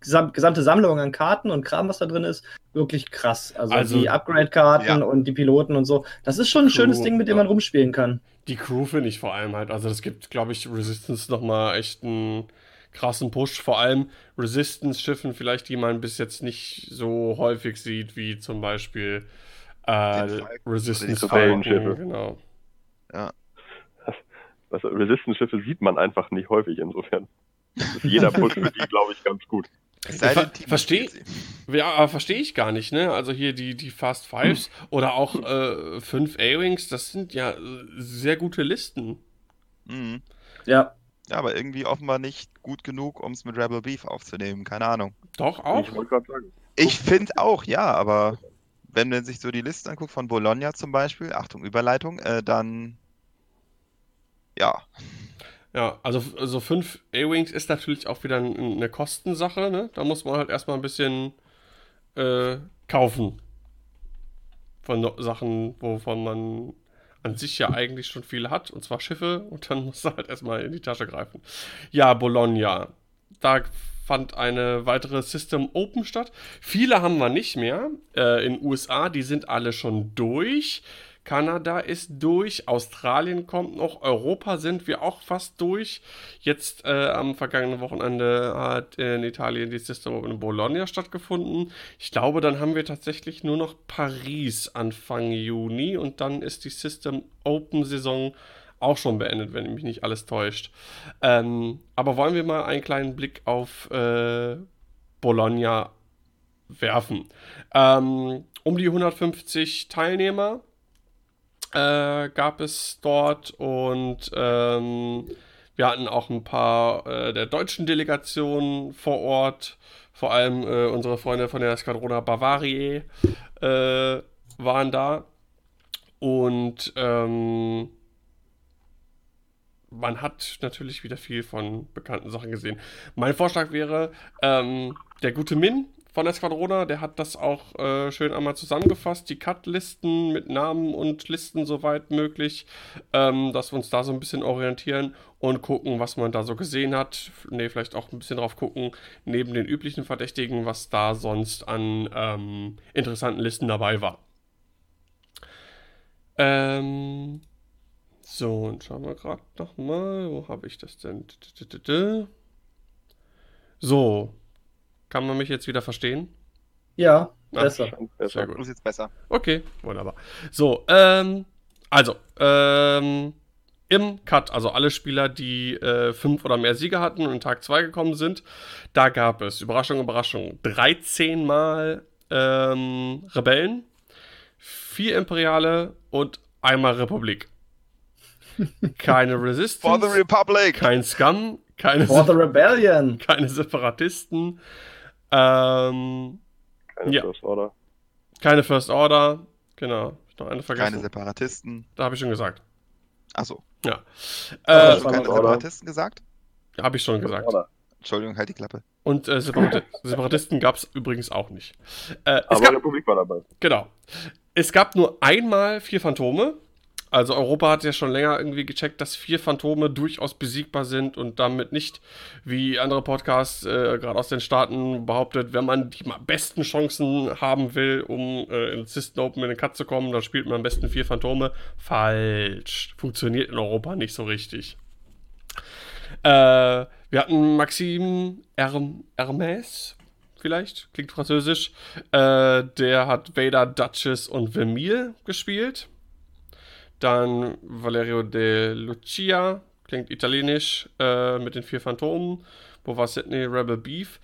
gesam gesamte Sammlung an Karten und Kram, was da drin ist, wirklich krass. Also,
Also-
die Upgrade-Karten
Ja.
und die Piloten und so. Das ist schon ein schönes
Cool,
Ding, mit dem
ja.
man rumspielen kann.
Die Crew finde ich vor allem halt. Also, das gibt, glaube ich, Resistance nochmal echt einen krassen Push. Vor allem Resistance-Schiffen, vielleicht, die man bis jetzt nicht so häufig sieht, wie zum Beispiel äh,
Den Falcon
Resistance
Also Resistance-Schiffe sieht man einfach nicht häufig insofern. Ist jeder <laughs> Push für die, glaube ich, ganz gut.
ver- versteh-
sie.
Ja, aber verstehe ich gar nicht, ne? Also hier die, die Fast Fives oder auch äh, fünf A-Wings, das sind ja äh, sehr gute Listen.
Mhm.
Ja.
Ja, aber irgendwie offenbar nicht gut genug, um es mit Rebel Beef aufzunehmen. Keine Ahnung.
Doch auch.
Ich wollte gerade sagen.
Ich finde auch, ja, aber wenn man sich so die Liste anguckt von Bologna zum Beispiel, Achtung, Überleitung, äh, dann ja,
Ja, also so fünf A-Wings ist natürlich auch wieder ein- eine Kostensache, ne? Da muss man halt erstmal ein bisschen äh, kaufen. Von Sachen, wovon man an sich ja eigentlich schon viele hat, und zwar Schiffe, und dann <laughs> muss er halt erstmal in die Tasche greifen. Ja, Bologna. Da fand eine weitere System Open statt. Viele haben wir nicht mehr. Äh, in USA, die sind alle schon durch. Kanada ist durch, Australien kommt noch, Europa sind wir auch fast durch. Jetzt äh, am vergangenen Wochenende hat in Italien die System Open in Bologna stattgefunden. Ich glaube, dann haben wir tatsächlich nur noch Paris Anfang Juni und dann ist die System Open Saison auch schon beendet, wenn mich nicht alles täuscht. Ähm, aber wollen wir mal einen kleinen Blick auf äh, Bologna werfen. Ähm, um die 150 Teilnehmer äh, gab es dort und ähm, wir hatten auch ein paar äh, der deutschen Delegationen vor Ort, vor allem äh, unsere Freunde von der Skadrona Bavarie äh, waren da und ähm, man hat natürlich wieder viel von bekannten Sachen gesehen. Mein Vorschlag wäre, ähm, der gute Min von der Squadrona, der hat das auch äh, schön einmal zusammengefasst, die Cut-Listen mit Namen und Listen soweit möglich, ähm, dass wir uns da so ein bisschen orientieren und gucken, was man da so gesehen hat. Ne, vielleicht auch ein bisschen drauf gucken, neben den üblichen Verdächtigen, was da sonst an ähm, interessanten Listen dabei war. Ähm, so, und schauen wir gerade nochmal, wo habe ich das denn? So, kann man mich jetzt wieder verstehen?
Ja,
Ah,
besser.
Sehr
du
gut.
jetzt besser.
Okay, wunderbar. So, ähm, also, ähm, im Cut, also alle Spieler, die äh, fünf oder mehr Siege hatten und in Tag 2 gekommen sind, da gab es, Überraschung, Überraschung, 13 Mal ähm, Rebellen, vier Imperiale und einmal Republik. <laughs> Keine
For the
Resistance,
Republic!
kein Scum, keine,
For the Rebellion.
keine Separatisten, ähm,
Keine
Ja.
First Order.
keine First Order, genau. Hab ich noch eine
Keine
vergessen?
Separatisten.
Da habe ich schon gesagt.
Achso.
Ja.
Hast
Äh,
du keine
Order.
Separatisten gesagt?
habe ich schon gesagt.
Order.
Entschuldigung, halt die Klappe.
Und äh, Separati <laughs> Separatisten gab es übrigens auch nicht. Äh, es
Aber
gab,
Republik war dabei.
genau. Es gab nur einmal vier Phantome. Also Europa hat ja schon länger irgendwie gecheckt, dass vier Phantome durchaus besiegbar sind und damit nicht, wie andere Podcasts äh, gerade aus den Staaten behauptet, wenn man die besten Chancen haben will, um äh, ins System Open in den Cut zu kommen, dann spielt man am besten vier Phantome. Falsch. Funktioniert in Europa nicht so richtig. Äh, wir hatten Maxim Herm Hermes vielleicht, klingt französisch. Äh, der hat Vader, Duchess und Vermeil gespielt. Dann Valerio de Lucia, klingt italienisch, äh, mit den vier Phantomen. Wo war Sydney? Rebel Beef.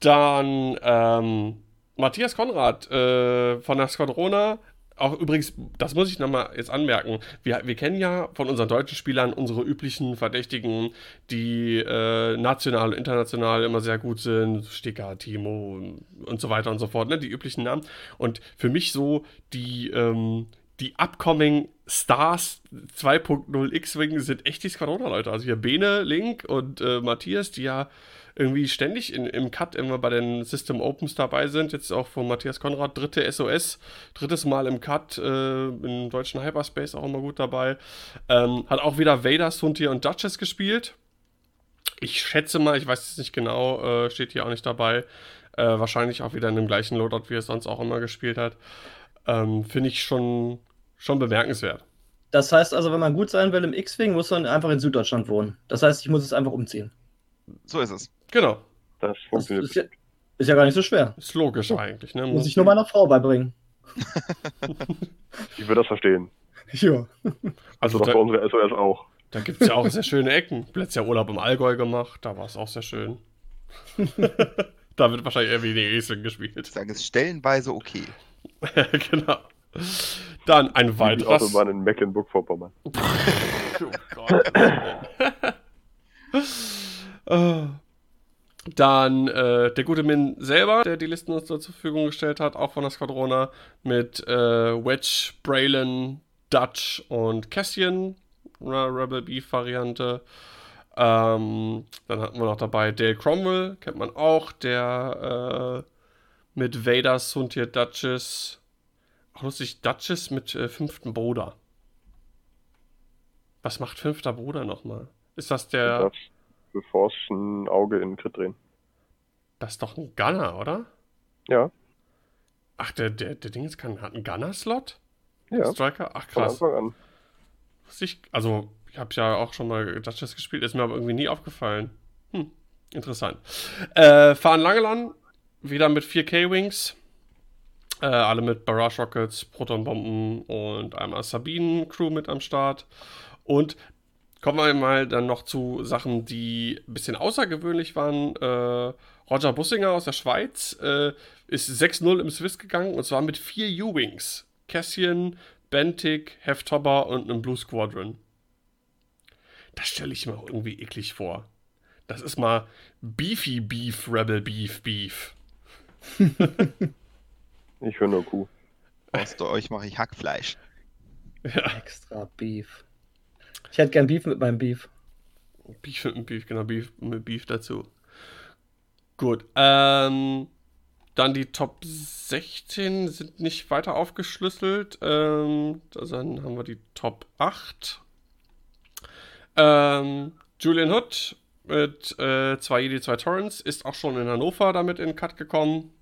Dann ähm, Matthias Konrad äh, von der Squadrona. Auch übrigens, das muss ich nochmal jetzt anmerken. Wir, wir kennen ja von unseren deutschen Spielern unsere üblichen Verdächtigen, die äh, national und international immer sehr gut sind. Sticker, Timo und so weiter und so fort, ne? Die üblichen Namen. Und für mich so die, ähm, die upcoming Stars 2.0 X-Wing sind echt die Squadrona-Leute. Also hier Bene, Link und äh, Matthias, die ja irgendwie ständig in, im Cut immer bei den System Opens dabei sind. Jetzt auch von Matthias Konrad, dritte SOS, drittes Mal im Cut, äh, im deutschen Hyperspace auch immer gut dabei. Ähm, hat auch wieder Vader, Suntier und Duchess gespielt. Ich schätze mal, ich weiß es nicht genau, äh, steht hier auch nicht dabei. Äh, wahrscheinlich auch wieder in dem gleichen Loadout, wie er es sonst auch immer gespielt hat. Ähm, Finde ich schon, schon bemerkenswert.
Das heißt also, wenn man gut sein will im X-Wing, muss man einfach in Süddeutschland wohnen. Das heißt, ich muss es einfach umziehen.
So ist es.
Genau.
Das
Das
funktioniert.
ist ja, ist ja gar nicht so schwer.
Ist logisch eigentlich. Ne?
Muss ich nur meiner Frau beibringen. <laughs>
Ich würde das verstehen. <laughs>
Ja.
Also
Also
doch
da,
bei unserer SOS auch.
da gibt es ja auch sehr schöne Ecken. Letztes Jahr Urlaub im Allgäu gemacht, da war es auch sehr schön. <laughs> da wird wahrscheinlich eher wie die Riesling gespielt.
Ich sage es stellenweise okay.
genau. Dann ein
Die
weiteres.
Autobahn in Mecklenburg-Vorpommern. <laughs>
Oh Gott. Dann äh, der gute Min selber, der die Listen uns zur Verfügung gestellt hat, auch von der Squadrona, mit äh, Wedge, Braylon, Dutch und Cassian, eine Rebel Beef Variante. Ähm, dann hatten wir noch dabei Dale Cromwell, kennt man auch, der äh, mit Vader, Suntier, Duchess, lustig, Duchess mit äh, fünften Bruder. Was macht fünfter Bruder nochmal? Ist das der.
Das, bevor es ein Auge in Crit drehen.
Das ist doch ein Gunner, oder?
Ja,
Ach, der, der, der Ding ist kann, hat einen Gunner-Slot?
ja,
Striker? Ach,
von
krass.
Anfang an.
Ich, also, ich habe ja auch schon mal Duchess gespielt, ist mir aber irgendwie nie aufgefallen. Hm, interessant. Äh, fahren Langelan, wieder mit 4K-Wings. Äh, alle mit Barrage Rockets, Protonbomben und einmal Sabinen-Crew mit am Start. Und kommen wir mal dann noch zu Sachen, die ein bisschen außergewöhnlich waren. Äh, Roger Bussinger aus der Schweiz äh, ist 6-0 im Swiss gegangen und zwar mit vier U-Wings. Cassian, Bentic, Heftobber und einem Blue Squadron. Das stelle ich mir irgendwie eklig vor. Das ist mal Beefy Beef, Rebel Beef, Beef. <laughs>
Ich höre nur Kuh.
Aus euch mache ich Hackfleisch.
Ja,
Extra Beef. Ich hätte gern Beef mit meinem Beef.
Beef mit Beef, genau, Beef mit Beef dazu. Gut, ähm, dann die Top 16 sind nicht weiter aufgeschlüsselt. Ähm, also dann haben wir die Top 8. Ähm, Julian Hood mit äh, zwei Jedi, zwei Torrents ist auch schon in Hannover damit in den Cut gekommen.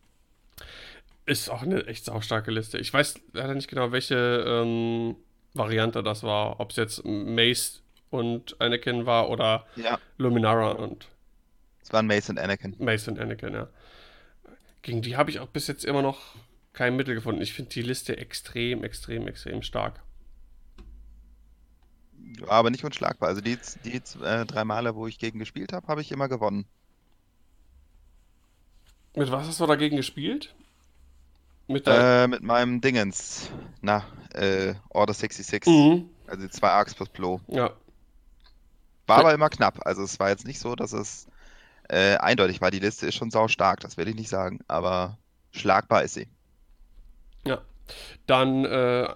Ist auch eine echt saustarke Liste. Ich weiß leider nicht genau, welche ähm, Variante das war. Ob es jetzt Mace und Anakin war oder
Ja,
Luminara und
es waren Mace und Anakin.
Mace und Anakin, ja. Gegen die habe ich auch bis jetzt immer noch kein Mittel gefunden. Ich finde die Liste extrem, extrem, extrem stark.
Aber nicht unschlagbar. Also die, die äh, drei Male, wo ich gegen gespielt habe, habe ich immer gewonnen.
Mit was hast du dagegen gespielt? Mit.
Äh, mit meinem Dingens. Na, äh, Order 66.
mhm.
Also zwei Arcs plus Plo.
Ja.
War aber immer knapp. Also es war jetzt nicht so, dass es äh, eindeutig war. Die Liste ist schon sau stark, das will ich nicht sagen. Aber schlagbar ist sie.
Ja. Dann äh,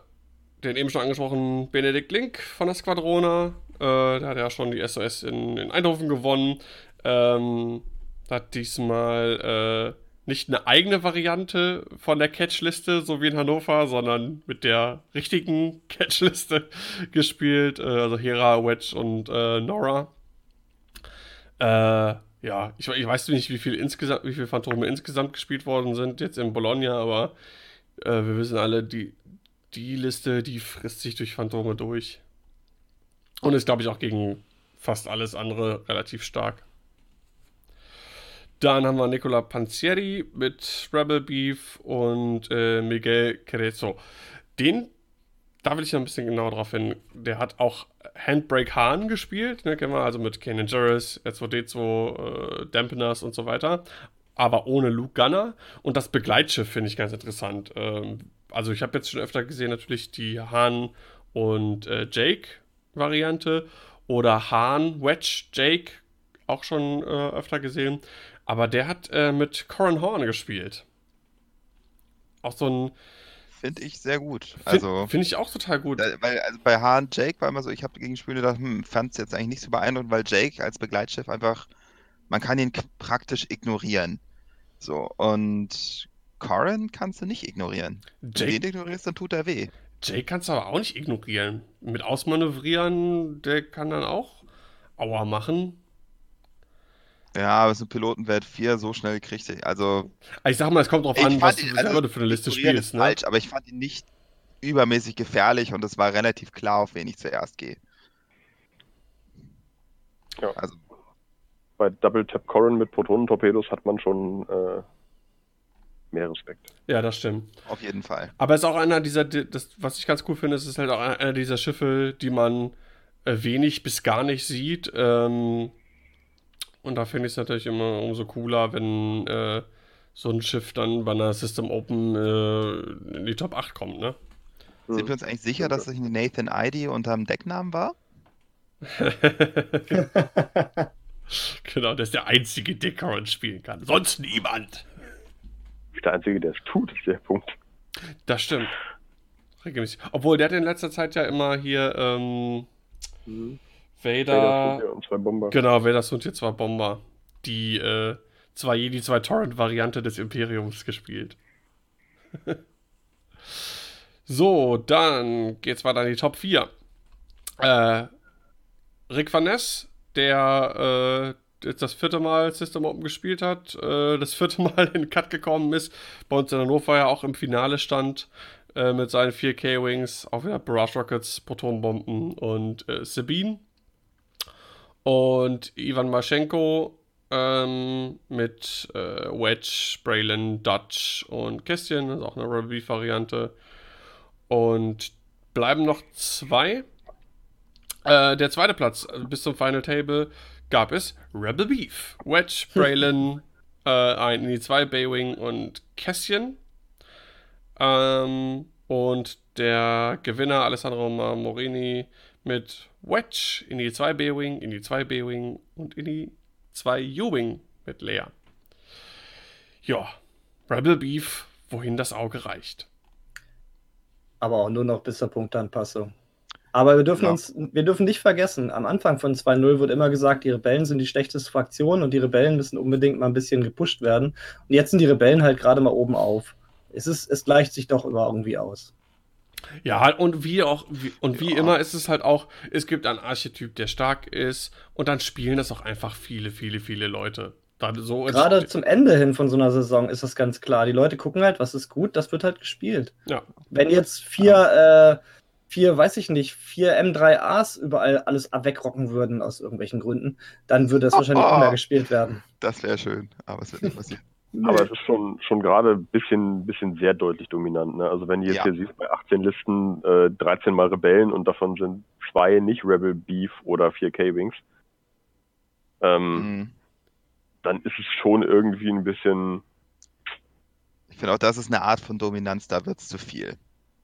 den eben schon angesprochenen Benedikt Link von der Squadrona. Äh, der hat ja schon die SOS in, in Eindhoven gewonnen. Ähm, hat diesmal äh, nicht eine eigene Variante von der Catchliste, so wie in Hannover, sondern mit der richtigen <laughs> Catchliste gespielt. Äh, also Hera, Wedge und äh, Nora. Äh, ja, ich, ich weiß nicht, wie viel insgesamt, wie viele Phantome insgesamt gespielt worden sind jetzt in Bologna, aber äh, wir wissen alle, die, die Liste, die frisst sich durch Phantome durch. Und ist, glaube ich, auch gegen fast alles andere relativ stark. Dann haben wir Nicola Panzieri mit Rebel Beef und äh, Miguel Cerezo. Den, da will ich noch ein bisschen genauer drauf hin. Der hat auch Handbrake Hahn gespielt, ne, kennen wir also mit Kanan Jarrus, R2D2, äh, Dampeners und so weiter. Aber ohne Luke Gunner. Und das Begleitschiff finde ich ganz interessant. Ähm, also ich habe jetzt schon öfter gesehen, natürlich die Hahn und äh, Jake Variante oder Hahn, Wedge, Jake auch schon äh, öfter gesehen. Aber der hat äh, mit Corin Horn gespielt. Auch so ein.
Finde ich sehr gut. Also,
Finde ich auch total gut.
da- weil, also bei Hahn Jake war immer so, ich habe gegen Spiele gedacht, hm, fand es jetzt eigentlich nicht so beeindruckend, weil Jake als Begleitschiff einfach, man kann ihn praktisch ignorieren. So, und Corin kannst du nicht ignorieren. Wenn du
Jake,
den ignorierst, dann tut er weh.
Jake kannst du aber auch nicht ignorieren. Mit Ausmanövrieren, der kann dann auch Aua machen.
Ja, aber so ein Pilotenwert 4 so schnell kriegt er. Also,
Ich sag mal, es kommt drauf
Ich
an,
fand
was du
ihn-
selber
also,
für eine Liste spielst.
ist
Ne?
falsch, aber ich fand ihn nicht übermäßig gefährlich und es war relativ klar, auf wen ich zuerst gehe.
Ja.
Also,
Bei Double Tap Corin mit Protonentorpedos hat man schon äh, mehr Respekt.
Ja, das stimmt.
auf jeden Fall.
Aber es ist auch einer dieser, das, was ich ganz cool finde, es ist halt auch einer dieser Schiffe, die man äh, wenig bis gar nicht sieht. Ähm, und da finde ich es natürlich immer umso cooler, wenn äh, so ein Schiff dann bei einer System Open äh, in die Top 8 kommt, ne?
Sind wir uns eigentlich sicher, dass das nicht Nathan ID unterm Decknamen war? <laughs>
genau, der ist der einzige, der Current spielen kann. Sonst niemand.
Der Einzige, der es tut, ist der Punkt.
Das stimmt. Regelmäßig. Obwohl, der hat in letzter Zeit ja immer hier ähm, Vader.
Vader und zwei Bomber.
Genau, Vader sind hier zwei Bomber. Die äh, zwei Jedi, zwei Torrent-Variante des Imperiums gespielt. <laughs> so, dann geht's weiter in die Top 4. Äh, Rick Van Ness, der äh, jetzt das vierte Mal System Open gespielt hat, äh, das vierte <laughs> Mal in den Cut gekommen ist, bei uns in Hannover ja auch im Finale stand, äh, mit seinen 4K-Wings, auch wieder Barrage Rockets, Protonbomben und äh, Sabine. Und Ivan Maschenko ähm, mit äh, Wedge, Braylon, Dutch und Kästchen, das ist auch eine Rebel Beef Variante. Und bleiben noch zwei. Äh, der zweite Platz äh, bis zum Final Table gab es Rebel Beef, Wedge, <laughs> Braylon, äh, ein Indie 2 Baywing und Kästchen. Ähm, und der Gewinner Alessandro Morini mit Wedge, Indie 2 B-Wing, Indie 2 B-Wing und Indie 2 U-Wing mit Lea. Ja, Rebel Beef, wohin das Auge reicht.
Aber auch nur noch bis zur Punktanpassung. Aber wir dürfen
Ja.
uns, wir dürfen nicht vergessen, am Anfang von 2.0 wird immer gesagt, die Rebellen sind die schlechteste Fraktion und die Rebellen müssen unbedingt mal ein bisschen gepusht werden. Und jetzt sind die Rebellen halt gerade mal oben auf. Es, ist, es gleicht sich doch immer irgendwie aus.
Ja, und wie auch, wie, und wie
Ja.
immer ist es halt auch, es gibt einen Archetyp, der stark ist, und dann spielen das auch einfach viele, viele, viele Leute. So ist-
Gerade zum Ende hin von so einer Saison ist das ganz klar. Die Leute gucken halt, was ist gut, das wird halt gespielt.
Ja.
Wenn jetzt vier, äh, vier, weiß ich nicht, vier M3As überall alles wegrocken würden aus irgendwelchen Gründen, dann würde es <laughs> wahrscheinlich auch mehr gespielt werden.
Das wäre schön, aber es wird nicht passieren.
Aber es ist schon, schon gerade ein bisschen, bisschen sehr deutlich dominant. Ne? Also wenn du jetzt
Ja.
hier siehst, bei 18 Listen äh, 13 mal Rebellen und davon sind zwei nicht Rebel Beef oder 4K Wings, ähm,
Mhm.
dann ist es schon irgendwie ein bisschen,
Ich finde auch, das ist eine Art von Dominanz, da wird es zu viel.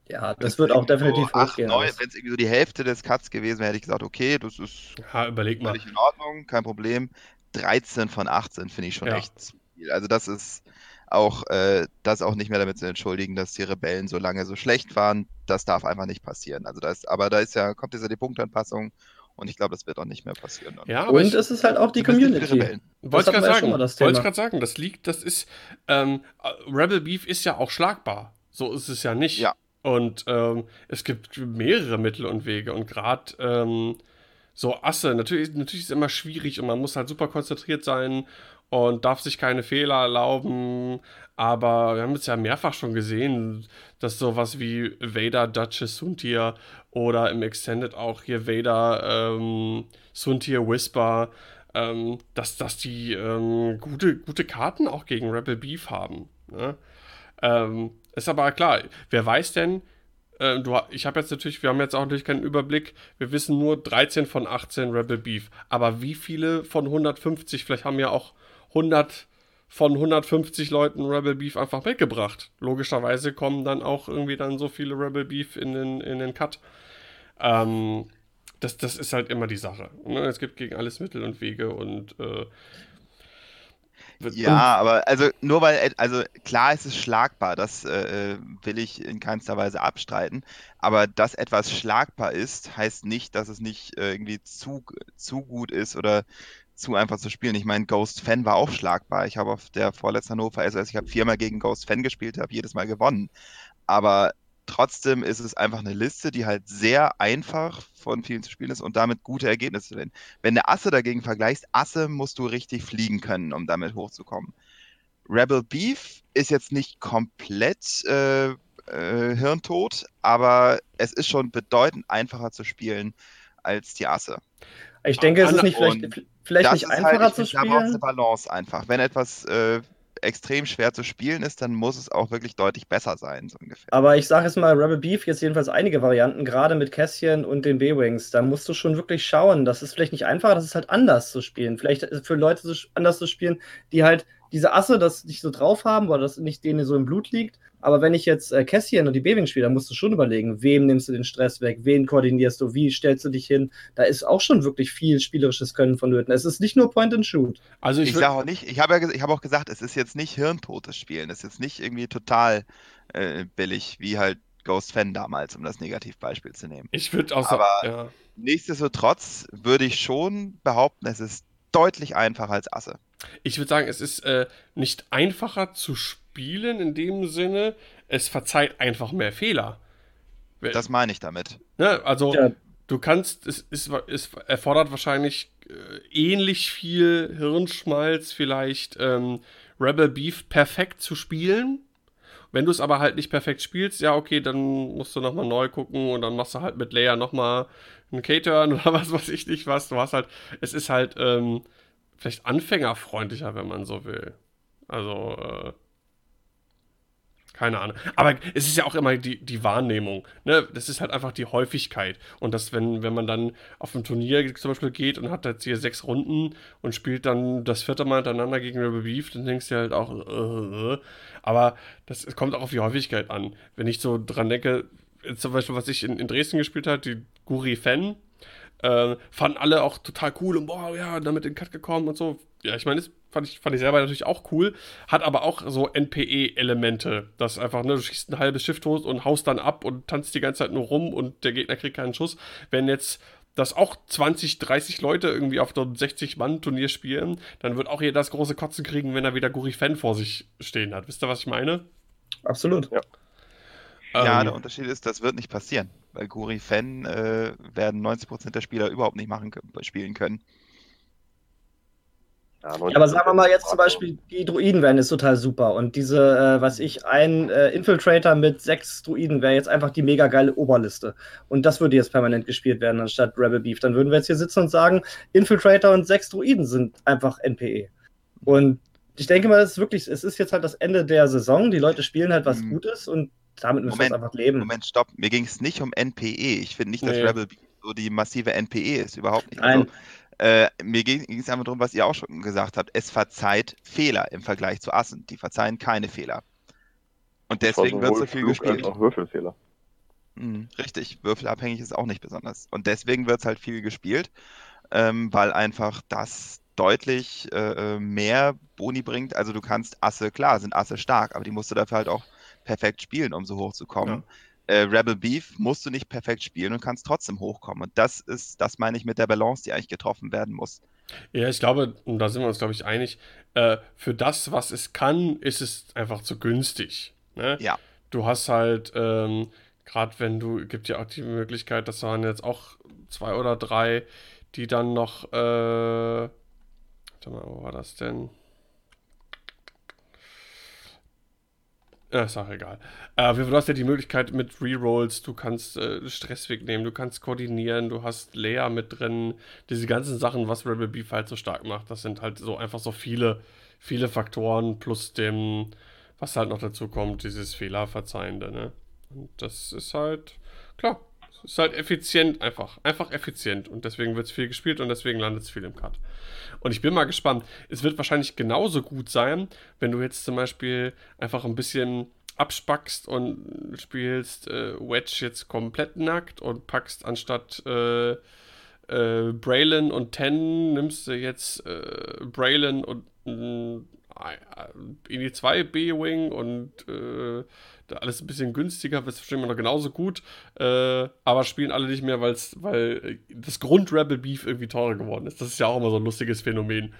Ja, das wird auch definitiv
so acht. Wenn es irgendwie so die Hälfte des Cuts gewesen wäre, hätte ich gesagt, okay, das ist
ja, überleg mal.
völlig in Ordnung, kein Problem. 13 von 18 finde ich schon
Ja.
echt zu viel. Also das ist auch, äh, das auch nicht mehr damit zu entschuldigen, dass die Rebellen so lange so schlecht waren. Das darf einfach nicht passieren. Also das, aber da ist ja, kommt jetzt ja die Punktanpassung und ich glaube, das wird auch nicht mehr passieren.
Ja, aber
Und
ich,
es ist halt auch die Community.
Rebellen.
Wollte ich
ja
gerade sagen, wollte gerade sagen, das liegt, das ist, ähm, Rebel Beef ist ja auch schlagbar. So ist es ja nicht.
Ja.
Und ähm, es gibt mehrere Mittel und Wege und gerade ähm, so Asse, natürlich, natürlich ist es immer schwierig und man muss halt super konzentriert sein und darf sich keine Fehler erlauben. Aber wir haben es ja mehrfach schon gesehen, dass sowas wie Vader, Duchess, Suntir oder im Extended auch hier Vader, ähm, Suntir, Whisper, ähm, dass, dass die ähm, gute, gute Karten auch gegen Rebel Beef haben. Ne? Ähm, ist aber klar, wer weiß denn, äh, du, ich habe jetzt natürlich, wir haben jetzt auch natürlich keinen Überblick, wir wissen nur 13 von 18 Rebel Beef, aber wie viele von 150, vielleicht haben ja auch 100 von 150 Leuten Rebel Beef einfach mitgebracht. Logischerweise kommen dann auch irgendwie dann so viele Rebel Beef in den, in den Cut. Ähm, das, das ist halt immer die Sache. Ne? Es gibt gegen alles Mittel und Wege und äh,
ja, aber also nur weil, also klar ist es schlagbar, das äh, will ich in keinster Weise abstreiten, aber dass etwas schlagbar ist, heißt nicht, dass es nicht äh, irgendwie zu, zu gut ist oder zu einfach zu spielen. Ich meine, Ghost Fan war auch schlagbar. Ich habe auf der vorletzten Hannover SS, ich habe viermal gegen Ghost Fan gespielt, habe jedes Mal gewonnen. Aber trotzdem ist es einfach eine Liste, die halt sehr einfach von vielen zu spielen ist und damit gute Ergebnisse zu sehen. Wenn du Asse dagegen vergleichst, Asse musst du richtig fliegen können, um damit hochzukommen. Rebel Beef ist jetzt nicht komplett äh, äh, hirntot, aber es ist schon bedeutend einfacher zu spielen als die Asse.
Ich denke, es ist nicht vielleicht, vielleicht nicht halt, einfacher halt, zu spielen. Da braucht
eine Balance einfach. Wenn etwas äh, extrem schwer zu spielen ist, dann muss es auch wirklich deutlich besser sein, so
ungefähr. Aber ich sage jetzt mal, Rebel Beef, jetzt jedenfalls einige Varianten, gerade mit Kässchen und den B-Wings, da musst du schon wirklich schauen. Das ist vielleicht nicht einfacher, das ist halt anders zu spielen. Vielleicht für Leute anders zu spielen, die halt diese Asse das nicht so drauf haben, weil das nicht denen so im Blut liegt. Aber wenn ich jetzt äh, Kässchen und die Beving spiele, dann musst du schon überlegen, wem nimmst du den Stress weg, wen koordinierst du, wie stellst du dich hin. Da ist auch schon wirklich viel spielerisches Können vonnöten. Es ist nicht nur Point and Shoot.
Also ich, ich sage auch nicht, ich habe ja, hab auch gesagt, es ist jetzt nicht hirntotes Spielen. Es ist jetzt nicht irgendwie total äh, billig, wie halt Ghost Fan damals, um das Negativbeispiel zu nehmen.
Ich würde auch sagen,
Aber ja. nichtsdestotrotz würde ich schon behaupten, es ist deutlich einfacher als Asse.
Ich würde sagen, es ist äh, nicht einfacher zu spielen in dem Sinne, es verzeiht einfach mehr Fehler.
Das meine ich damit.
Ne, also, ja. du kannst, es, es, es erfordert wahrscheinlich äh, ähnlich viel Hirnschmalz, vielleicht ähm, Rebel Beef perfekt zu spielen. Wenn du es aber halt nicht perfekt spielst, ja, okay, dann musst du nochmal neu gucken und dann machst du halt mit Leia nochmal einen K-Turn <laughs> oder was weiß ich nicht was. Du hast halt, es ist halt ähm, vielleicht anfängerfreundlicher, wenn man so will. Also, äh, keine Ahnung. Aber es ist ja auch immer die, die Wahrnehmung. Ne? Das ist halt einfach die Häufigkeit. Und dass, wenn, wenn man dann auf ein Turnier zum Beispiel geht und hat jetzt hier sechs Runden und spielt dann das vierte Mal hintereinander gegen Rebel Beef, dann denkst du halt auch, äh, äh. aber das kommt auch auf die Häufigkeit an. Wenn ich so dran denke, zum Beispiel, was ich in, in Dresden gespielt habe, die Guri Fan, äh, fanden alle auch total cool und boah, ja, damit in den Cut gekommen und so. Ja, ich meine, das fand ich, fand ich selber natürlich auch cool. Hat aber auch so NPE-Elemente. Das einfach, ne, du schießt ein halbes Schiff tot und haust dann ab und tanzt die ganze Zeit nur rum und der Gegner kriegt keinen Schuss. Wenn jetzt das auch 20, 30 Leute irgendwie auf so einem 60-Mann-Turnier spielen, dann wird auch jeder das große Kotzen kriegen, wenn er wieder Guri Fan vor sich stehen hat. Wisst ihr, was ich meine?
Absolut.
Ja. Ja, ähm, der Unterschied ist, das wird nicht passieren, weil Guri Fan äh, werden 90% der Spieler überhaupt nicht machen spielen können.
Ja, aber sagen wir mal jetzt zum Beispiel, die Druiden wären jetzt total super und diese, äh, was ich, ein äh, Infiltrator mit sechs Druiden wäre jetzt einfach die mega geile Oberliste. Und das würde jetzt permanent gespielt werden anstatt Rebel Beef. Dann würden wir jetzt hier sitzen und sagen, Infiltrator und sechs Druiden sind einfach NPE. Und ich denke mal, es ist wirklich, es ist jetzt halt das Ende der Saison. Die Leute spielen halt was mhm. Gutes und damit müssen wir einfach leben.
Moment, stopp. Mir ging es nicht um NPE. Ich finde nicht, dass nee. Rebel so die massive NPE ist. Überhaupt nicht.
Nein.
Also, äh, mir ging es einfach darum, was ihr auch schon gesagt habt. Es verzeiht Fehler im Vergleich zu Assen. Die verzeihen keine Fehler. Und deswegen wird so viel gespielt.
Auch Würfelfehler.
Mhm, richtig, würfelabhängig ist auch nicht besonders. Und deswegen wird es halt viel gespielt, ähm, weil einfach das deutlich äh, äh, mehr Boni bringt. Also du kannst Asse, klar, sind Asse stark, aber die musst du dafür halt auch perfekt spielen, um so hoch zu kommen. Ja äh, Rebel Beef musst du nicht perfekt spielen und kannst trotzdem hochkommen. Und das ist, das meine ich mit der Balance, die eigentlich getroffen werden muss.
Ja, ich glaube, und da sind wir uns, glaube ich, einig, äh, für das, was es kann, ist es einfach zu günstig. Ne?
Ja.
Du hast halt, ähm, gerade wenn du, gibt ja auch die Möglichkeit, das waren jetzt auch zwei oder drei, die dann noch, äh, warte mal, wo war das denn? Ja, ist auch egal. Äh, du hast ja die Möglichkeit mit Rerolls, du kannst äh, Stress wegnehmen, du kannst koordinieren, du hast Layer mit drin. Diese ganzen Sachen, was Rebel Beef halt so stark macht, das sind halt so einfach so viele, viele Faktoren plus dem, was halt noch dazu kommt, dieses Fehlerverzeihende, ne? Und das ist halt, klar, ist halt effizient einfach. Einfach effizient. Und deswegen wird es viel gespielt und deswegen landet es viel im Cut. Und ich bin mal gespannt. Es wird wahrscheinlich genauso gut sein, wenn du jetzt zum Beispiel einfach ein bisschen abspackst und spielst äh, Wedge jetzt komplett nackt und packst anstatt äh, äh, Braylon und Ten, nimmst du jetzt äh, Braylon und äh, in die 2 B-Wing und äh, alles ein bisschen günstiger, das verstehen wir noch genauso gut, äh, aber spielen alle nicht mehr, weil's, weil das Grund Rebel Beef irgendwie teurer geworden ist. Das ist ja auch immer so ein lustiges Phänomen.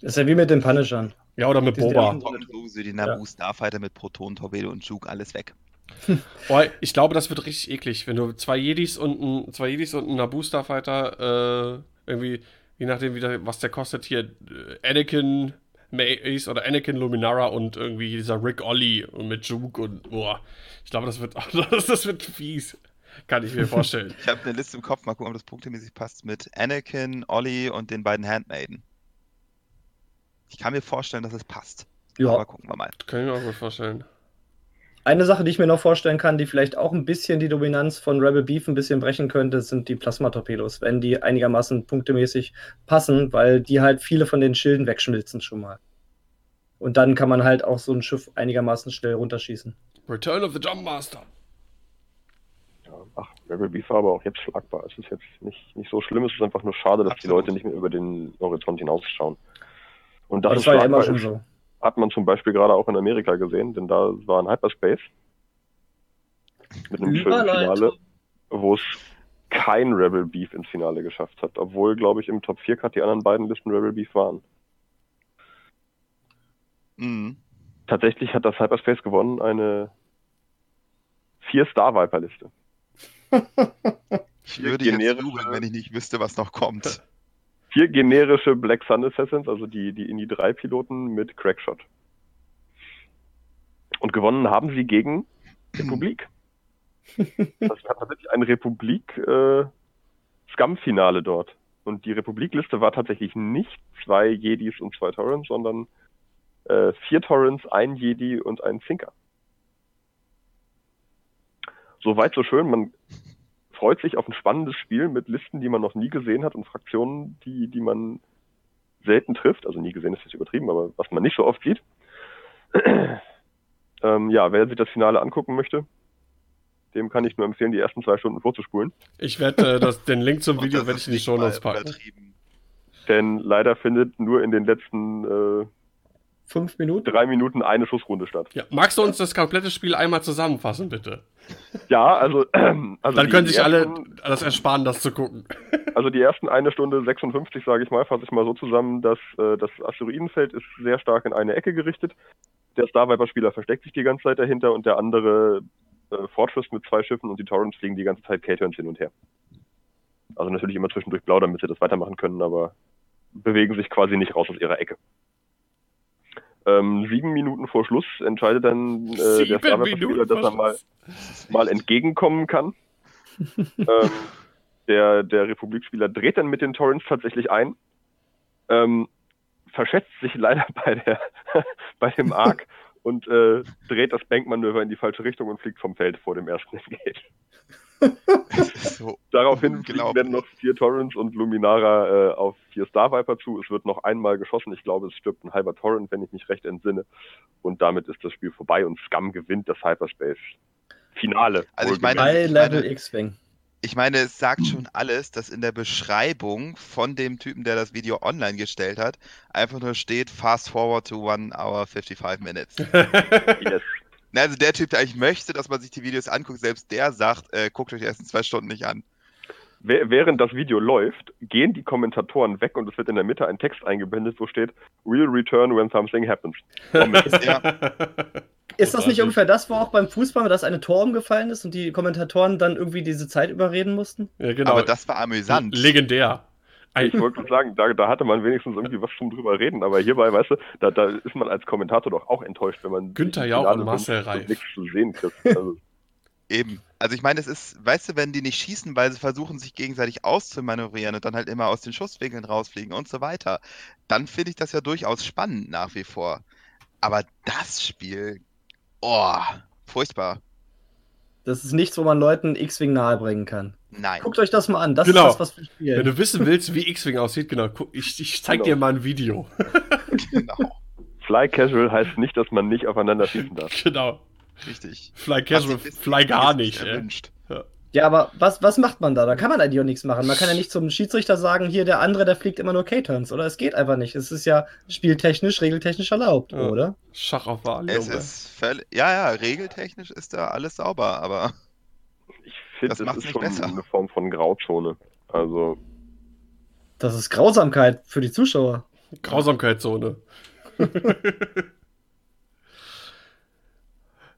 Das ist ja wie mit den Punishern.
Ja, oder mit
Die
Boba.
so die Naboo Starfighter mit Proton, Torpedo und Juke, alles weg. <laughs>
Boah, ich glaube, das wird richtig eklig, wenn du zwei Jedis und ein, zwei Jedis und einen Naboo Starfighter äh, irgendwie, je nachdem, wie der, was der kostet, hier äh, Anakin Mace oder Anakin Luminara und irgendwie dieser Rick Ollie mit Juke und boah, ich glaube, das wird, <laughs> das, wird fies. Kann ich mir vorstellen. <laughs>
Ich habe eine Liste im Kopf, mal gucken, ob das punktemäßig passt, mit Anakin, Ollie und den beiden Handmaiden. Ich kann mir vorstellen, dass es passt.
Ja.
Aber gucken wir mal.
Kann ich mir auch gut vorstellen.
Eine Sache, die ich mir noch vorstellen kann, die vielleicht auch ein bisschen die Dominanz von Rebel Beef ein bisschen brechen könnte, sind die Plasmatorpedos, wenn die einigermaßen punktemäßig passen, weil die halt viele von den Schilden wegschmilzen schon mal. Und dann kann man halt auch so ein Schiff einigermaßen schnell runterschießen.
Return of the Jumpmaster.
Ja, ach, Rebel Beef war aber auch jetzt schlagbar. Es ist jetzt nicht, nicht so schlimm, es ist einfach nur schade, dass die
Absolut.
Leute nicht mehr über den Horizont hinausschauen. Und das,
das war ja immer schon
ist,
so.
Hat man zum Beispiel gerade auch in Amerika gesehen, denn da war ein Hyperspace mit einem schönen. Finale, wo es kein Rebel Beef ins Finale geschafft hat, obwohl, glaube ich, im Top 4 Cut die anderen beiden Listen Rebel Beef waren.
Mhm.
Tatsächlich hat das Hyperspace gewonnen, eine 4-Star-Viper-Liste.
Ich würde jetzt jubeln, wenn ich nicht wüsste, was noch kommt. <laughs>
Vier generische Black Sun Assassins, also die, die Indie 3 Piloten mit Crackshot. Und gewonnen haben sie gegen Republik. <laughs> Das war tatsächlich ein Republik äh, dort. Und die Republik-Liste war tatsächlich nicht zwei Jedis und zwei Torrents, sondern äh, vier Torrents, ein Jedi und ein Thinker. Soweit so schön. Man freut sich auf ein spannendes Spiel mit Listen, die man noch nie gesehen hat und Fraktionen, die, die man selten trifft. Also nie gesehen ist jetzt übertrieben, aber was man nicht so oft sieht. <clears throat> ähm, ja, wer sich das Finale angucken möchte, dem kann ich nur empfehlen, die ersten zwei Stunden vorzuspulen.
Ich werde äh, das- <laughs> den Link zum Video werde ich in die
nicht
Show Notes packen.
übertrieben.
Denn leider findet nur in den letzten äh,
Fünf Minuten?
drei Minuten eine Schussrunde statt.
Ja, magst du uns das komplette Spiel einmal zusammenfassen, bitte?
Ja, also, <clears throat> also
Dann können sich alle
ersten-
das ersparen, das zu gucken. <laughs>
Also die ersten eine Stunde 56, sage ich mal, fasse ich mal so zusammen, dass äh, das Asteroidenfeld ist sehr stark in eine Ecke gerichtet. Der Star Viper-Spieler versteckt sich die ganze Zeit dahinter und der andere äh, Fortress mit zwei Schiffen und die Torrents fliegen die ganze Zeit K-Turns hin und her. Also natürlich immer zwischendurch blau, damit sie das weitermachen können, aber bewegen sich quasi nicht raus aus ihrer Ecke. Ähm, sieben Minuten vor Schluss entscheidet dann äh, der
Sieben
Star Viper-Spieler,
Minuten
dass er mal mal entgegenkommen kann. <laughs> ähm, der, der Republikspieler dreht dann mit den Torrents tatsächlich ein, ähm, verschätzt sich leider <laughs> bei, der, <laughs> bei dem Arc und äh, dreht das Bankmanöver in die falsche Richtung und fliegt vom Feld vor dem ersten Engage.
So <laughs>
Daraufhin dann noch vier Torrents und Luminara äh, auf vier Star Viper zu. Es wird noch einmal geschossen. Ich glaube, es stirbt ein halber Torrent, wenn ich mich recht entsinne. Und damit ist das Spiel vorbei und Scum gewinnt das Hyperspace. Finale.
Also ich meine-.
High Level
meine-
X-Wing.
Ich meine, es sagt schon alles, dass in der Beschreibung von dem Typen, der das Video online gestellt hat, einfach nur steht Fast forward to one hour 55 minutes. <laughs>
yes.
Na, Also der Typ, der eigentlich möchte, dass man sich die Videos anguckt, selbst der sagt, äh, guckt euch die ersten zwei Stunden nicht an.
Wäh- Während das Video läuft, gehen die Kommentatoren weg und es wird in der Mitte ein Text eingeblendet, wo steht We'll return when something happens. <laughs>
Ja.
Ist das nicht ungefähr das, wo auch beim Fußball, dass eine Tor umgefallen ist und die Kommentatoren dann irgendwie diese Zeit überreden mussten?
Ja, genau.
Aber das war amüsant.
Legendär.
Ich wollte sagen, da, da, hatte man wenigstens irgendwie was zum drüber reden, aber hierbei, weißt du, da, da ist man als Kommentator doch auch enttäuscht, wenn man
Günther Jauch und Marcel Reif
nichts zu sehen kriegt. Also. <laughs>
Eben. Also ich meine, es ist, weißt du, wenn die nicht schießen, weil sie versuchen, sich gegenseitig auszumanövrieren und dann halt immer aus den Schusswinkeln rausfliegen und so weiter, dann finde ich das ja durchaus spannend nach wie vor. Aber das Spiel, oh, furchtbar.
Das ist nichts, wo man Leuten X-Wing nahebringen kann.
Nein.
Guckt euch das mal an. Das
Genau.
ist das, was wir spielen.
Wenn du wissen willst, wie X-Wing aussieht, genau, guck, ich, ich zeig
Genau.
dir mal ein Video.
genau.
Fly Casual heißt nicht, dass man nicht aufeinander schießen darf.
genau.
Richtig.
Fly Casual, fly gar nicht, ey.
Ja, aber was, was macht man da? Da kann man eigentlich auch nichts machen. Man kann ja nicht zum Schiedsrichter sagen, hier der andere, der fliegt immer nur K-Turns, oder? Es geht einfach nicht. Es ist ja spieltechnisch, regeltechnisch erlaubt,
Ja.
oder?
Schach auf Wahl,
Es
Junge.
ist völlig, ja, ja, regeltechnisch ist da alles sauber, aber
Ich finde,
Das
das, ist
nicht
schon
besser.
eine Form von Grauzone. Also,
Das ist Grausamkeit für die Zuschauer.
Grausamkeitszone.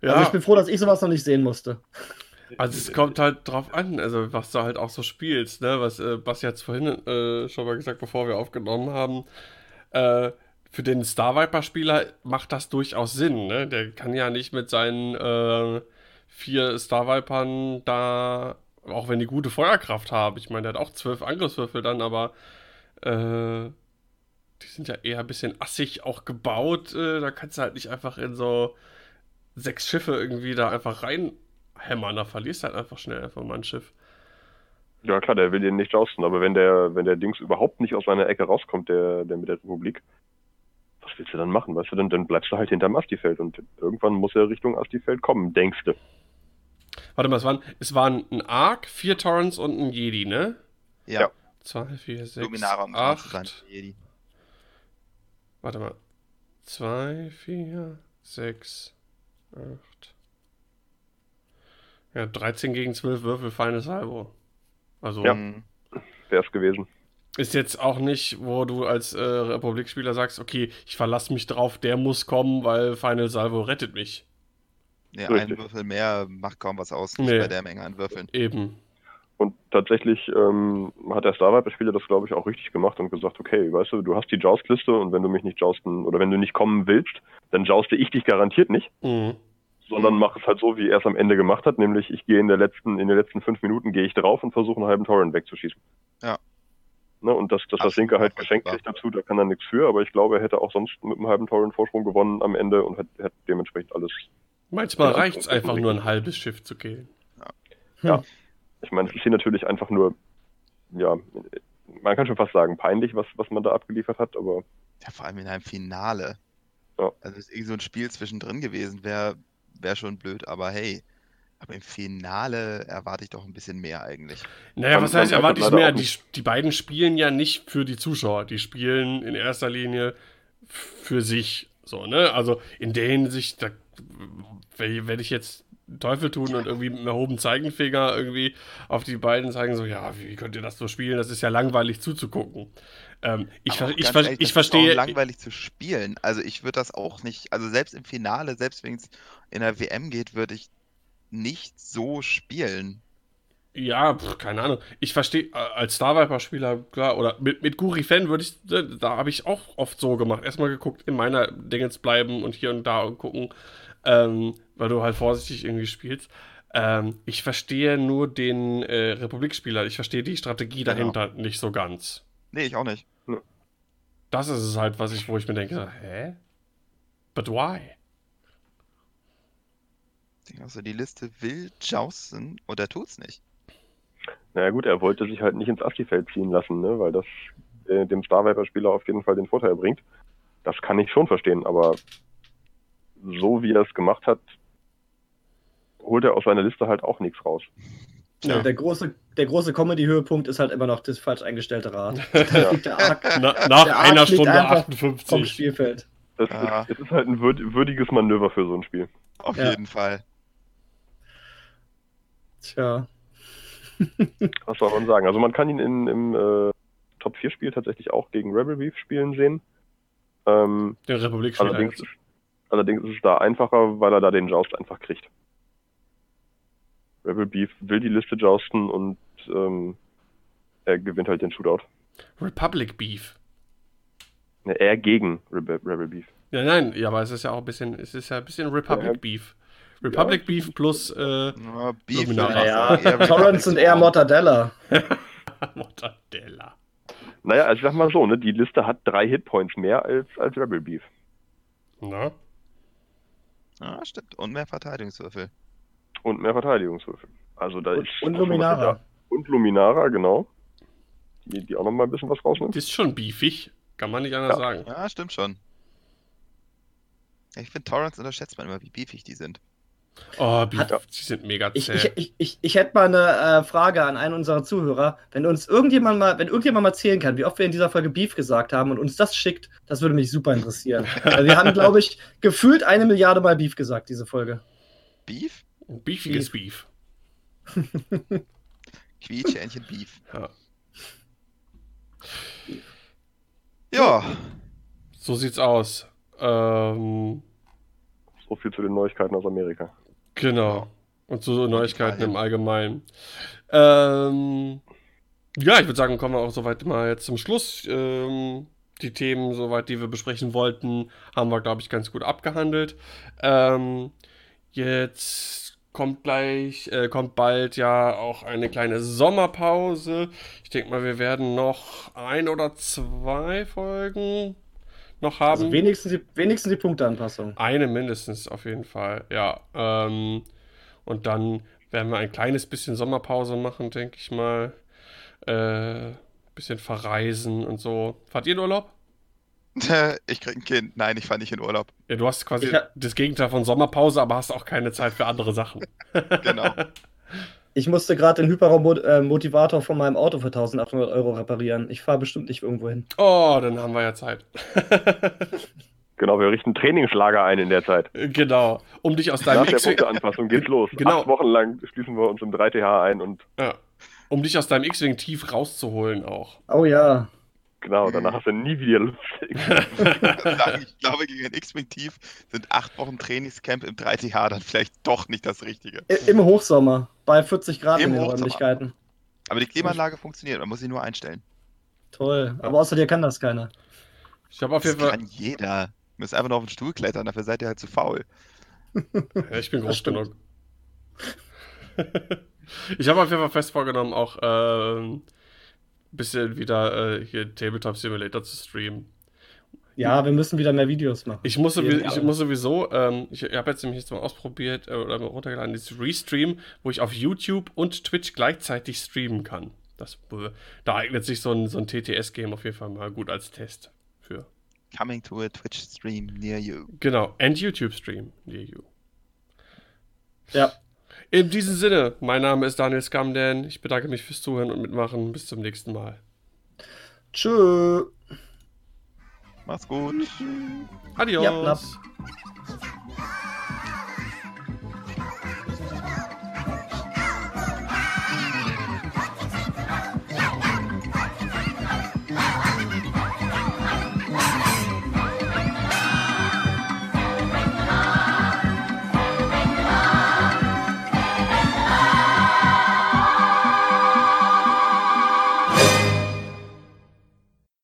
Also
ja,
ich bin froh, dass ich sowas noch nicht sehen musste.
Also es kommt halt drauf an, also was du halt auch so spielst, ne? Was äh, Basti jetzt vorhin äh, schon mal gesagt, bevor wir aufgenommen haben. Äh, für den Star Viper-Spieler macht das durchaus Sinn, ne? Der kann ja nicht mit seinen äh, vier Star Vipern da, auch wenn die gute Feuerkraft haben, ich meine, der hat auch zwölf Angriffswürfel dann, aber äh, die sind ja eher ein bisschen assig auch gebaut. Äh, da kannst du halt nicht einfach in so sechs Schiffe irgendwie da einfach reinhämmern. Da verlierst du halt einfach schnell einfach mal ein Schiff.
ja klar, der will den nicht jousten, aber wenn der, wenn der Dings überhaupt nicht aus seiner Ecke rauskommt, der, der mit der Republik, was willst du dann machen? Weißt du, dann, dann bleibst du halt hinterm Astifeld und irgendwann muss er Richtung Astifeld kommen, denkst du.
Warte mal, es waren, es waren ein Ark, vier Torrents und ein Jedi, ne?
ja,
Ja.
Zwei, vier, sechs,
Luminara muss auch sein.
acht.
Jedi.
Warte mal. Zwei, vier, sechs, acht. Ja, 13 gegen 12 Würfel, feines Salvo. Also
Ja.
Mhm.
Wäre es gewesen.
ist jetzt auch nicht, wo du als äh, Republikspieler sagst, okay, ich verlasse mich drauf, der muss kommen, weil Final Salvo rettet mich.
Ja,
Richtig.
ein Würfel mehr macht kaum was aus, nicht
Nee.
bei der Menge an Würfeln.
Eben.
Und tatsächlich ähm, hat der Star Viper-Spieler das, glaube ich, auch richtig gemacht und gesagt, okay, weißt du, du hast die Joust-Liste und wenn du mich nicht jousten oder wenn du nicht kommen willst, dann jouste ich dich garantiert nicht,
Mhm.
Sondern mach es halt so, wie er es am Ende gemacht hat, nämlich ich gehe in der letzten, in den letzten fünf Minuten gehe ich drauf und versuche einen halben Torrent wegzuschießen.
Ja.
Ne, und dass, dass das Linke halt geschenkt kriegt dazu, da kann er nichts für, aber ich glaube, er hätte auch sonst mit einem halben Torrent-Vorsprung gewonnen am Ende und hätte, hätte dementsprechend alles.
Manchmal
Ja,
reicht es einfach nur ein halbes Schiff zu killen.
Ja. Ich meine, es ist hier natürlich einfach nur, ja, man kann schon fast sagen, peinlich, was, was man da abgeliefert hat, aber
Ja, vor allem in einem Finale.
Ja.
Also ist irgend so ein Spiel zwischendrin gewesen, wäre wär schon blöd, aber hey, aber im Finale erwarte ich doch ein bisschen mehr eigentlich.
Naja, was heißt, erwarte ich mehr? Die, die beiden spielen ja nicht für die Zuschauer. Die spielen in erster Linie für sich. So, ne? Also in der Hinsicht, da werde ich jetzt Teufel tun und irgendwie mit einem erhobenen Zeigenfinger irgendwie auf die beiden zeigen, so, ja, wie könnt ihr das so spielen? Das ist ja langweilig zuzugucken. Ähm, ich, ver ich, ver
ehrlich,
ich
das ist auch
verstehe.
langweilig zu spielen. Also ich würde das auch nicht, also selbst im Finale, selbst wenn es in der WM geht, würde ich nicht so spielen.
Ja, pf, keine Ahnung. Ich verstehe, äh, als Star Viper-Spieler, klar, oder mit, mit Guri Fan würde ich, da, da habe ich auch oft so gemacht. Erstmal geguckt, in meiner Dingens bleiben und hier und da und gucken, ähm, weil du halt vorsichtig irgendwie spielst. Ähm, ich verstehe nur den äh, Republikspieler, ich verstehe die Strategie
Genau.
dahinter nicht so ganz.
Nee, ich auch nicht.
Das ist es halt, was ich, wo ich mir denke, hä? But why?
Also, die Liste will jousten oder tut's nicht.
naja gut, er wollte sich halt nicht ins Astifeld ziehen lassen, ne, weil das äh, dem Star Viper-Spieler auf jeden Fall den Vorteil bringt. Das kann ich schon verstehen, aber so wie er es gemacht hat, holt er aus seiner Liste halt auch nichts raus.
Ja.
Der große, der große Comedy-Höhepunkt ist halt immer noch das falsch eingestellte Rad. <laughs>
Ja.
der Ark
Na, nach
Der Arc
einer Stunde
einfach vom
58.
Spielfeld.
Das
Ah.
ist, es ist halt ein würd, würdiges Manöver für so ein Spiel.
Auf
Ja.
jeden Fall.
Tja. <laughs>
Was soll man sagen? Also man kann ihn in, im äh, Top 4 Spiel tatsächlich auch gegen Rebel Beef spielen sehen. Ähm,
Den Republikspieler.
allerdings, allerdings ist es da einfacher, weil er da den Joust einfach kriegt. Rebel Beef will die Liste jousten und ähm, er gewinnt halt den Shootout.
Republic Beef.
Ne, eher gegen Rebel, Rebel Beef.
Ja, nein, ja, aber es ist ja auch ein bisschen, es ist ja ein bisschen Republic
Ja.
Beef. Republic Beef plus äh,
Ja, Beef ich
Naja,
sagen, eher
Mortadella. <laughs>
Mortadella.
Naja, also ich sag mal so, ne, die Liste hat drei Hitpoints mehr als, als Rebel Beef.
Na?
Ja, stimmt. Und mehr Verteidigungswürfel.
Und mehr Verteidigungswürfel. Also da
Und,
ist.
und Luminara.
Und Luminara, genau. Die, die auch nochmal ein bisschen was rausnimmt.
Die ist schon beefig. Kann man nicht anders
Ja.
sagen.
Ja, stimmt schon. Ich finde, Torrents unterschätzt man immer, wie beefig die sind.
Oh, Beef,
Hat-
die sind mega zäh.
ich, ich, ich, ich hätte mal eine äh, Frage an einen unserer Zuhörer. Wenn uns irgendjemand mal, wenn irgendjemand mal erzählen kann, wie oft wir in dieser Folge Beef gesagt haben und uns das schickt, das würde mich super interessieren. <laughs> Weil wir haben, glaube ich, gefühlt eine Milliarde Mal Beef gesagt, diese Folge.
Beef?
Beefiges Beef. <laughs>
Quietschhähnchen Beef.
Ja.
Ja,
So sieht's aus. Ähm,
So viel zu den Neuigkeiten aus Amerika.
genau. Und so Neuigkeiten im Allgemeinen. Ähm, ja, ich würde sagen, kommen wir auch soweit mal jetzt zum Schluss. Ähm, die Themen, soweit, die wir besprechen wollten, haben wir, glaube ich, ganz gut abgehandelt. Ähm, jetzt kommt gleich, äh, kommt bald ja auch eine kleine Sommerpause. Ich denke mal, wir werden noch ein oder zwei Folgen noch haben.
Also wenigstens die, wenigstens die Punkteanpassung.
Eine mindestens auf jeden Fall, ja. Ähm, und dann werden wir ein kleines bisschen Sommerpause machen, denke ich mal. Äh, bisschen verreisen und so. Fahrt ihr in Urlaub? <laughs>
ich krieg ein Kind. Nein, ich fahre nicht in Urlaub.
Ja, du hast quasi
hab-
das Gegenteil von Sommerpause, aber hast auch keine Zeit für andere Sachen.
Genau. <laughs>
Ich musste gerade den Hyperraum-Motivator von meinem Auto für 1800 Euro reparieren. Ich fahre bestimmt nicht irgendwo hin.
Oh, dann haben wir ja Zeit. <laughs>
Genau, wir richten Trainingslager ein in der Zeit.
genau. Um dich aus deinem
Nach der
X-Wing
Punkteanpassung geht's los.
Genau.
Acht Wochen lang schließen wir uns im 3TH ein und
ja, um dich aus deinem X-Wing tief rauszuholen auch.
Oh ja.
Genau, danach hast du nie wieder Lust.
Sagen, <laughs> ich glaube, gegen ein X-Wing Tief sind acht Wochen Trainingscamp im 3TH dann vielleicht doch nicht das Richtige.
I- Im Hochsommer. Bei 40 Grad
Im
in den
Hochsommer.
Räumlichkeiten.
Aber die Klimaanlage funktioniert, man muss sie nur einstellen.
Toll. Aber außer dir kann das keiner.
Ich habe auf
Das
jeden Fall.
kann jeder. Ihr müsst einfach nur auf den Stuhl klettern, dafür seid ihr halt zu faul.
Ja, ich bin groß genug. <laughs> ich habe auf jeden Fall fest vorgenommen, auch ein bisschen wieder äh, hier Tabletop Simulator zu streamen.
Ja, wir müssen wieder mehr Videos machen.
Ich muss, sowieso, ich muss sowieso, ähm, ich habe jetzt nämlich jetzt mal ausprobiert äh, oder mal runtergeladen, dieses Restream, wo ich auf YouTube und Twitch gleichzeitig streamen kann. Das, äh, da eignet sich so ein, so ein TTS-Game auf jeden Fall mal gut als Test für.
Coming to a Twitch stream near you.
Genau, and YouTube-Stream near you.
Ja.
In diesem Sinne, mein Name ist Daniel Scamden. Ich bedanke mich fürs Zuhören und Mitmachen. Bis zum nächsten Mal.
Tschö.
Macht's gut.
Adios.
Knapp.